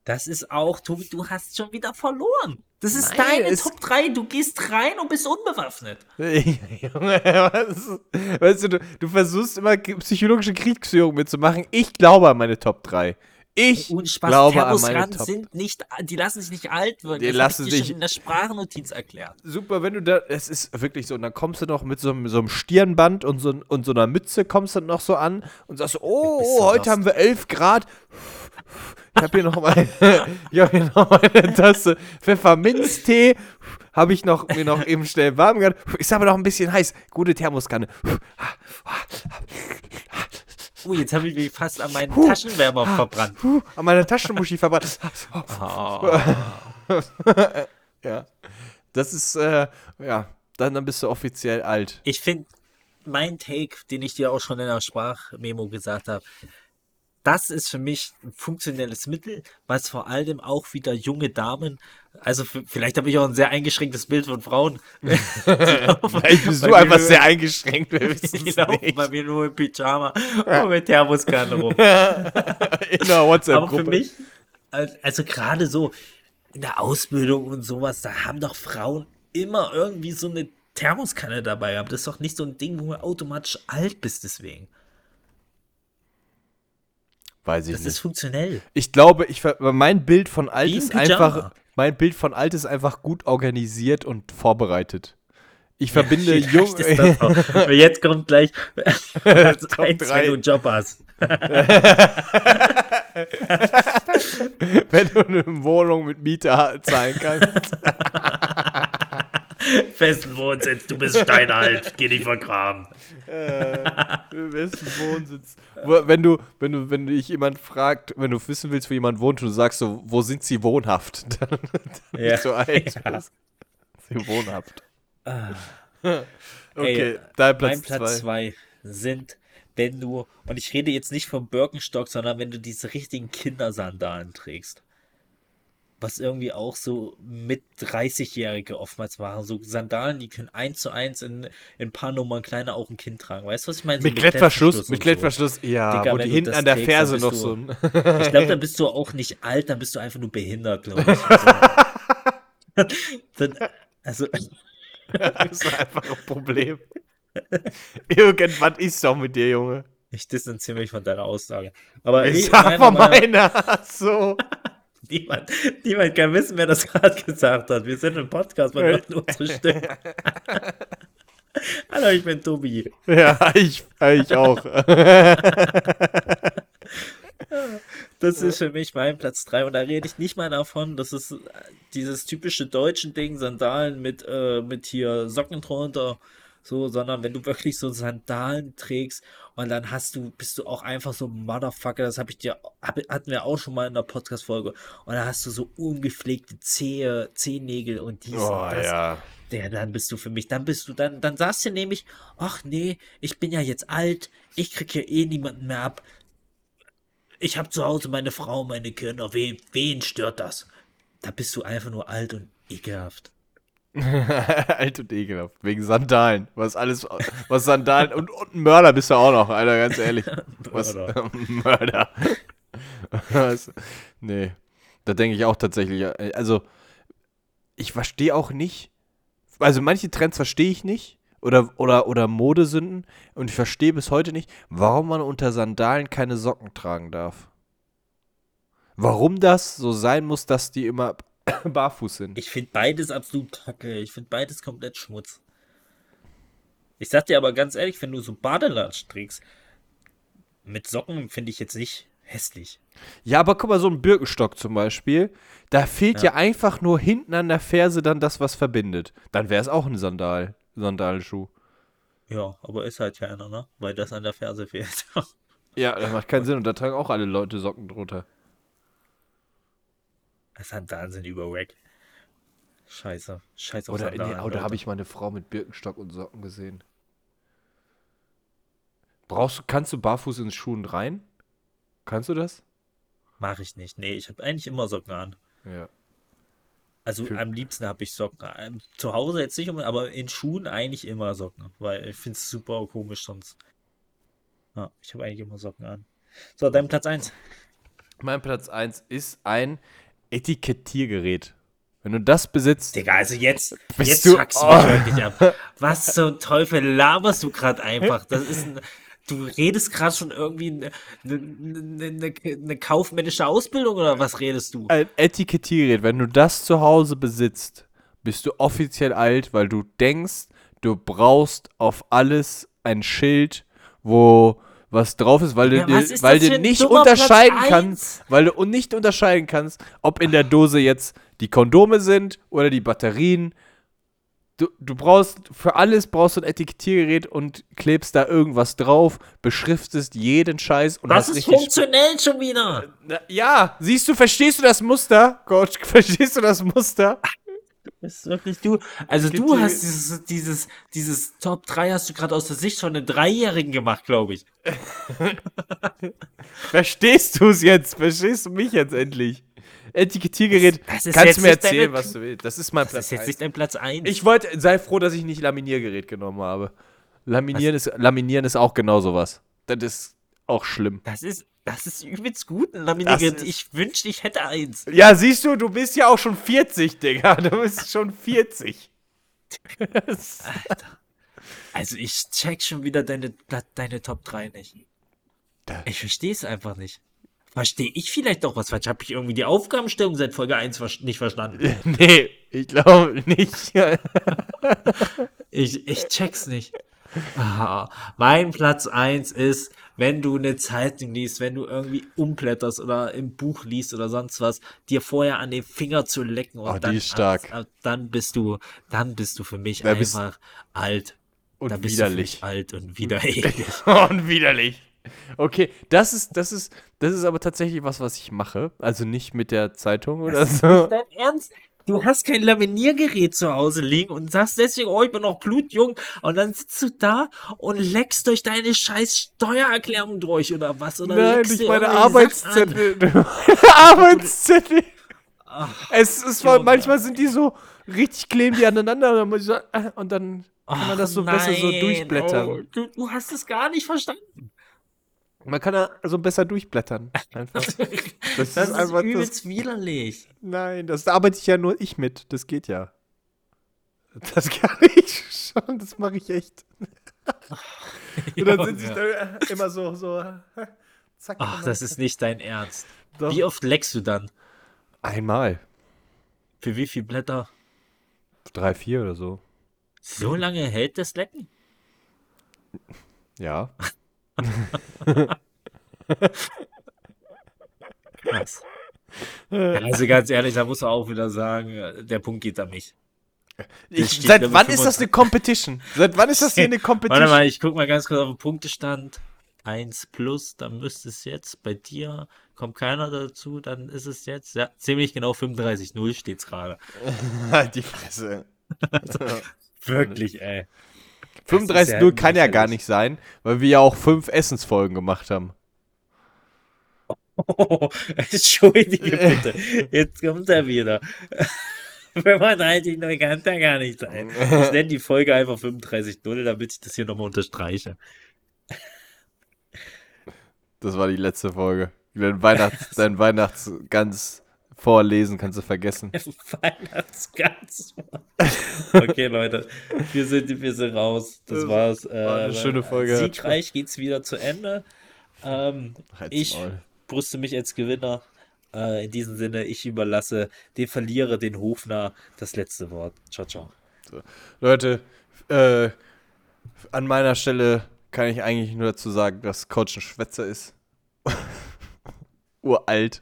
A: das ist auch, Tobi, du hast schon wieder verloren. Das ist
D: Nein,
A: deine
D: es-
A: Top 3. Du gehst rein und bist unbewaffnet.
D: Junge, was? Weißt du, du, du versuchst immer psychologische Kriegsführung mitzumachen. Ich glaube an meine Top 3. Ich
A: Spaß,
D: glaube an meine Top.
A: sind nicht, die lassen sich nicht alt wirken.
D: Die
A: das
D: lassen
A: hab ich dir
D: sich-
A: schon in der Sprachnotiz erklärt.
D: Super, wenn du da, es ist wirklich so, und dann kommst du noch mit so, einem- so einem Stirnband und so, und so einer Mütze, kommst du noch so an und sagst, so, oh, oh
A: so
D: heute
A: lost.
D: haben wir 11 Grad. Ich habe hier noch meine, ich habe hier noch meine Tasse Pfefferminztee, habe ich noch, mir noch eben schnell warm gemacht. Ist aber noch ein bisschen heiß. Gute Thermoskanne.
A: Oh, jetzt habe ich mich fast an meinen Taschenwärmer verbrannt.
D: Puh, an meiner Taschenmuschi verbrannt.
A: Oh.
D: Ja. Das ist, äh, ja, dann, dann bist du offiziell alt.
A: Ich finde, mein Take, den ich dir auch schon in der Sprachmemo gesagt habe, das ist für mich ein funktionelles Mittel, was vor allem auch wieder junge Damen, also vielleicht habe ich auch ein sehr eingeschränktes Bild von Frauen.
D: Vielleicht bist du einfach sehr eingeschränkt, wir
A: Die laufen
D: nicht.
A: bei mir nur im Pyjama und mit Thermoskanne rum.
D: In der
A: Aber
D: WhatsApp-Gruppe.
A: für mich, al- also gerade so in der Ausbildung und sowas, da haben doch Frauen immer irgendwie so eine Thermoskanne dabei gehabt. Das ist doch nicht so ein Ding, wo du automatisch alt bist deswegen.
D: Weiß ich
A: Das ist
D: nicht.
A: funktionell.
D: Ich glaube, ich, mein Bild von alt
A: Wie
D: ist einfach, mein Bild von alt ist einfach gut organisiert und vorbereitet. Ich verbinde
A: Vielleicht
D: jung.
A: ist Jetzt kommt gleich Platz
D: Top
A: eins,
D: drei.
A: wenn du einen Job hast.
D: wenn du eine Wohnung mit Miete ha- zahlen kannst.
A: Festen Wohnsitz, du bist steinalt, geh dich vergraben.
D: Im besten Wohnsitz. Wo- Wenn du, wenn du, wenn dich jemand fragt, wenn du wissen willst, wo jemand wohnt und du sagst so, wo sind sie wohnhaft? Dann, dann
A: Ja.
D: bist du alt.
A: Ja.
D: Sie wohnhaft.
A: Ah.
D: Okay,
A: Ey,
D: dein
A: mein
D: Platz
A: Platz
D: zwei.
A: zwei sind, wenn du, und ich rede jetzt nicht vom Birkenstock, sondern wenn du diese richtigen Kindersandalen trägst. Was irgendwie auch so mit 30-Jährige oftmals waren. So Sandalen, die können eins zu eins in, in ein paar Nummern kleiner auch ein Kind tragen. Weißt du, was ich meine? So
D: Mit Klettverschluss, mit
A: und so.
D: Klettverschluss, ja,
A: Digga,
D: wo die hinten an der
A: trägst,
D: Ferse noch
A: du-
D: so.
A: Ich glaube, dann bist du auch nicht alt, dann bist du einfach nur behindert, glaube ich. So. dann, also,
D: Das ist einfach ein Problem. Irgendwas ist doch mit dir, Junge.
A: ich distanziere mich von deiner Aussage. Aber
D: Ich
A: ich,
D: sag mal meiner. So.
A: Niemand, niemand kann wissen, wer das gerade gesagt hat. Wir sind im Podcast, man hört nur unsere Stimme. Hallo, ich bin Tobi.
D: Ja, ich, ich auch.
A: Das ist für mich mein Platz 3 und da rede ich nicht mal davon, dass es äh, dieses typische deutschen Ding, Sandalen mit, äh, mit hier Socken drunter, so, sondern wenn du wirklich so Sandalen trägst und dann hast du, bist du auch einfach so Motherfucker, das habe ich dir, hab, hatten wir auch schon mal in der Podcast-Folge und da hast du so ungepflegte Zehe, Zehennägel und dies
D: Oh,
A: und das.
D: ja.
A: Der, dann bist du für mich, dann bist du, dann, dann sagst du nämlich, ach nee, ich bin ja jetzt alt, ich krieg hier eh niemanden mehr ab. Ich habe zu Hause meine Frau, meine Kinder, wen, wen stört das? Da bist du einfach nur alt und ekelhaft.
D: Alt und ekelhaft. Wegen Sandalen. Was alles, was Sandalen und, und ein Mörder bist du auch noch, Alter, ganz ehrlich. Was,
A: Mörder.
D: Mörder. was, nee. Da denke ich auch tatsächlich, also, ich verstehe auch nicht, also manche Trends verstehe ich nicht. Oder, oder, oder Modesünden. Und ich verstehe bis heute nicht, warum man unter Sandalen keine Socken tragen darf. Warum das so sein muss, dass die immer barfuß sind.
A: Ich finde beides absolut kacke. Ich finde beides komplett Schmutz. Ich sag dir aber ganz ehrlich, wenn du so Badelatsch trägst, mit Socken finde ich jetzt nicht hässlich.
D: Ja, aber guck mal, so ein Birkenstock zum Beispiel, da fehlt ja. einfach nur hinten an der Ferse dann das, was verbindet. Dann wäre es auch ein Sandal, Sandalschuh.
A: Ja, aber ist halt keiner, ne? Weil das an der Ferse fehlt.
D: Ja, das macht keinen Sinn und da tragen auch alle Leute Socken drunter.
A: Sandalen sind überwack. Scheiße. Scheiße auf
D: Oder, nee,
A: Sandalen.
D: oder
A: Leute.
D: habe ich mal eine Frau mit Birkenstock und Socken gesehen? Brauchst du, kannst du barfuß ins Schuhen rein? Kannst du das?
A: Mach ich nicht. Nee, ich habe eigentlich immer Socken an.
D: Ja.
A: Also
D: Für-
A: am liebsten habe ich Socken. an. Zu Hause jetzt nicht, aber in Schuhen eigentlich immer Socken. Weil ich finde es super komisch sonst. Ja, ich habe eigentlich immer Socken an. So, dein Platz 1.
D: Mein Platz 1 ist ein Etikettiergerät. Wenn du das besitzt,
A: Digga, also jetzt,
D: Bist
A: jetzt
D: du-
A: fuckst du
D: Oh.
A: mich wirklich ab. Was zum Teufel laberst du gerade einfach? Das ist ein, du redest gerade schon irgendwie eine ne, ne, ne kaufmännische Ausbildung oder was redest du?
D: Ein Etikettiergerät, wenn du das zu Hause besitzt, bist du offiziell alt, weil du denkst, du brauchst auf alles ein Schild, wo was drauf ist, weil du,
A: Ja,
D: dir-
A: was ist
D: weil du nicht
A: Platz
D: unterscheiden
A: eins?
D: kannst, weil du nicht unterscheiden kannst, ob in der Dose jetzt die Kondome sind oder die Batterien. Du, du brauchst für alles brauchst du ein Etikettiergerät und klebst da irgendwas drauf, beschriftest jeden Scheiß und
A: Das
D: hast
A: ist funktionell schon wieder.
D: Ja, siehst du, verstehst du das Muster? Coach, verstehst du das Muster?
A: Das ist wirklich du. Also du
D: die-
A: hast dieses, dieses, dieses Top 3 hast du gerade aus der Sicht von einem Dreijährigen gemacht, glaube ich.
D: Verstehst du es jetzt? Verstehst du mich jetzt endlich? Etikettiergerät,
A: Das- das
D: kannst du mir erzählen, was du willst. Das ist mein
A: Das
D: Platz
A: ist jetzt
D: eins.
A: nicht dein Platz 1.
D: Ich wollte, sei froh, dass ich nicht Laminiergerät genommen habe. Laminieren ist, Laminieren ist auch genau sowas. Das ist auch schlimm.
A: das ist, das ist übelst gut, ein Laminiergerät. Ich wünschte, ich hätte eins.
D: Ja, siehst du, du bist ja auch schon 40, Digga. Du bist schon 40.
A: Also ich check schon wieder deine, deine Top 3 nicht. Ich verstehe es einfach nicht. Verstehe ich vielleicht doch was falsch? Habe ich irgendwie die Aufgabenstellung seit Folge 1 ver nicht verstanden?
D: nee, ich glaube nicht.
A: Ich, ich check's nicht. Ah, mein Platz 1 ist, wenn du eine Zeitung liest, wenn du irgendwie umblätterst oder im Buch liest oder sonst was, dir vorher an den Finger zu lecken und
D: Oh,
A: dann,
D: ist
A: ab- dann bist du, dann bist du für mich
D: Da
A: einfach alt.
D: Und
A: da bist
D: widerlich.
A: alt und widerlich.
D: Und widerlich. Okay, das ist, das ist, das ist aber tatsächlich was, was ich mache. Also nicht mit der Zeitung oder so.
A: Dein Ernst? Du hast kein Laminiergerät zu Hause liegen und sagst deswegen, oh, ich bin noch blutjung. Und dann sitzt du da und leckst durch deine scheiß Steuererklärung durch oder was? Oder
D: Nein, nicht meine. Arbeitszettel. Arbeitszettel.
A: Ach,
D: Es ist
A: Junge.
D: manchmal sind die so richtig kleben die aneinander und dann, muss ich so, äh, und dann kann man das so
A: ach
D: besser so durchblättern.
A: Oh, du, du hast es gar nicht verstanden.
D: Man kann da so besser durchblättern. Einfach.
A: Das,
D: ist
A: ist,
D: einfach das-
A: übelst widerlich.
D: Nein, das da arbeite ich ja nur ich mit. Das geht ja. Das kann ich schon, das mache ich echt. Und dann sind da äh, immer so, so, zack.
A: Ach, das ist nicht dein Ernst.
D: Doch.
A: Wie oft leckst du dann?
D: Einmal.
A: Für wie viel Blätter?
D: Drei, vier oder so.
A: So lange hält das Lecken?
D: Ja.
A: Krass. Also ganz ehrlich, da muss man auch wieder sagen, der Punkt geht an mich.
D: Ich, seit wann ist das eine Competition? Seit wann ist das hier eine Competition?
A: Warte mal, ich guck mal ganz kurz auf den Punktestand. 1 plus, dann müsste es jetzt bei dir, kommt keiner dazu, dann ist es jetzt, ja, ziemlich genau 35-0 steht's gerade.
D: Die Fresse.
A: Wirklich, ey.
D: 35
A: ja
D: nur kann ja gar nicht sein, weil wir ja auch fünf Essensfolgen gemacht haben.
A: Oh, entschuldige bitte. Jetzt kommt er wieder. 35 neu kann er gar nicht sein. Ich nenne die Folge einfach 35-0, damit ich das hier nochmal unterstreiche.
D: Das war die letzte Folge. Dein Weihnachts, dein Weihnachtsgans vorlesen kannst du vergessen.
A: Weihnachtsgans. Okay, Leute, wir sind, wir sind raus. Das
D: Das
A: war's.
D: war eine
A: Äh,
D: schöne Folge.
A: Siegreich geht's wieder zu Ende. Ähm, ich brüste mich als Gewinner. Äh, in diesem Sinne, ich überlasse den Verlierer, den Hofner, das letzte Wort. Ciao, ciao.
D: Leute, äh, an meiner Stelle kann ich eigentlich nur dazu sagen, dass Coach ein Schwätzer ist. Uralt.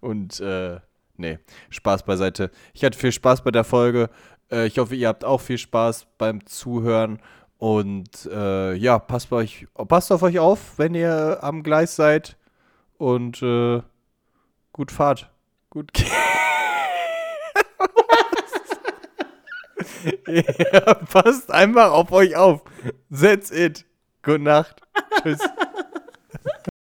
D: Und, äh, nee, Spaß beiseite. Ich hatte viel Spaß bei der Folge. Äh, ich hoffe, ihr habt auch viel Spaß beim Zuhören. Und, äh, ja, passt, euch, passt auf euch auf, wenn ihr am Gleis seid. Und, äh, gut Fahrt. Gut. ja, passt einfach auf euch auf. That's it. Gute Nacht. Tschüss.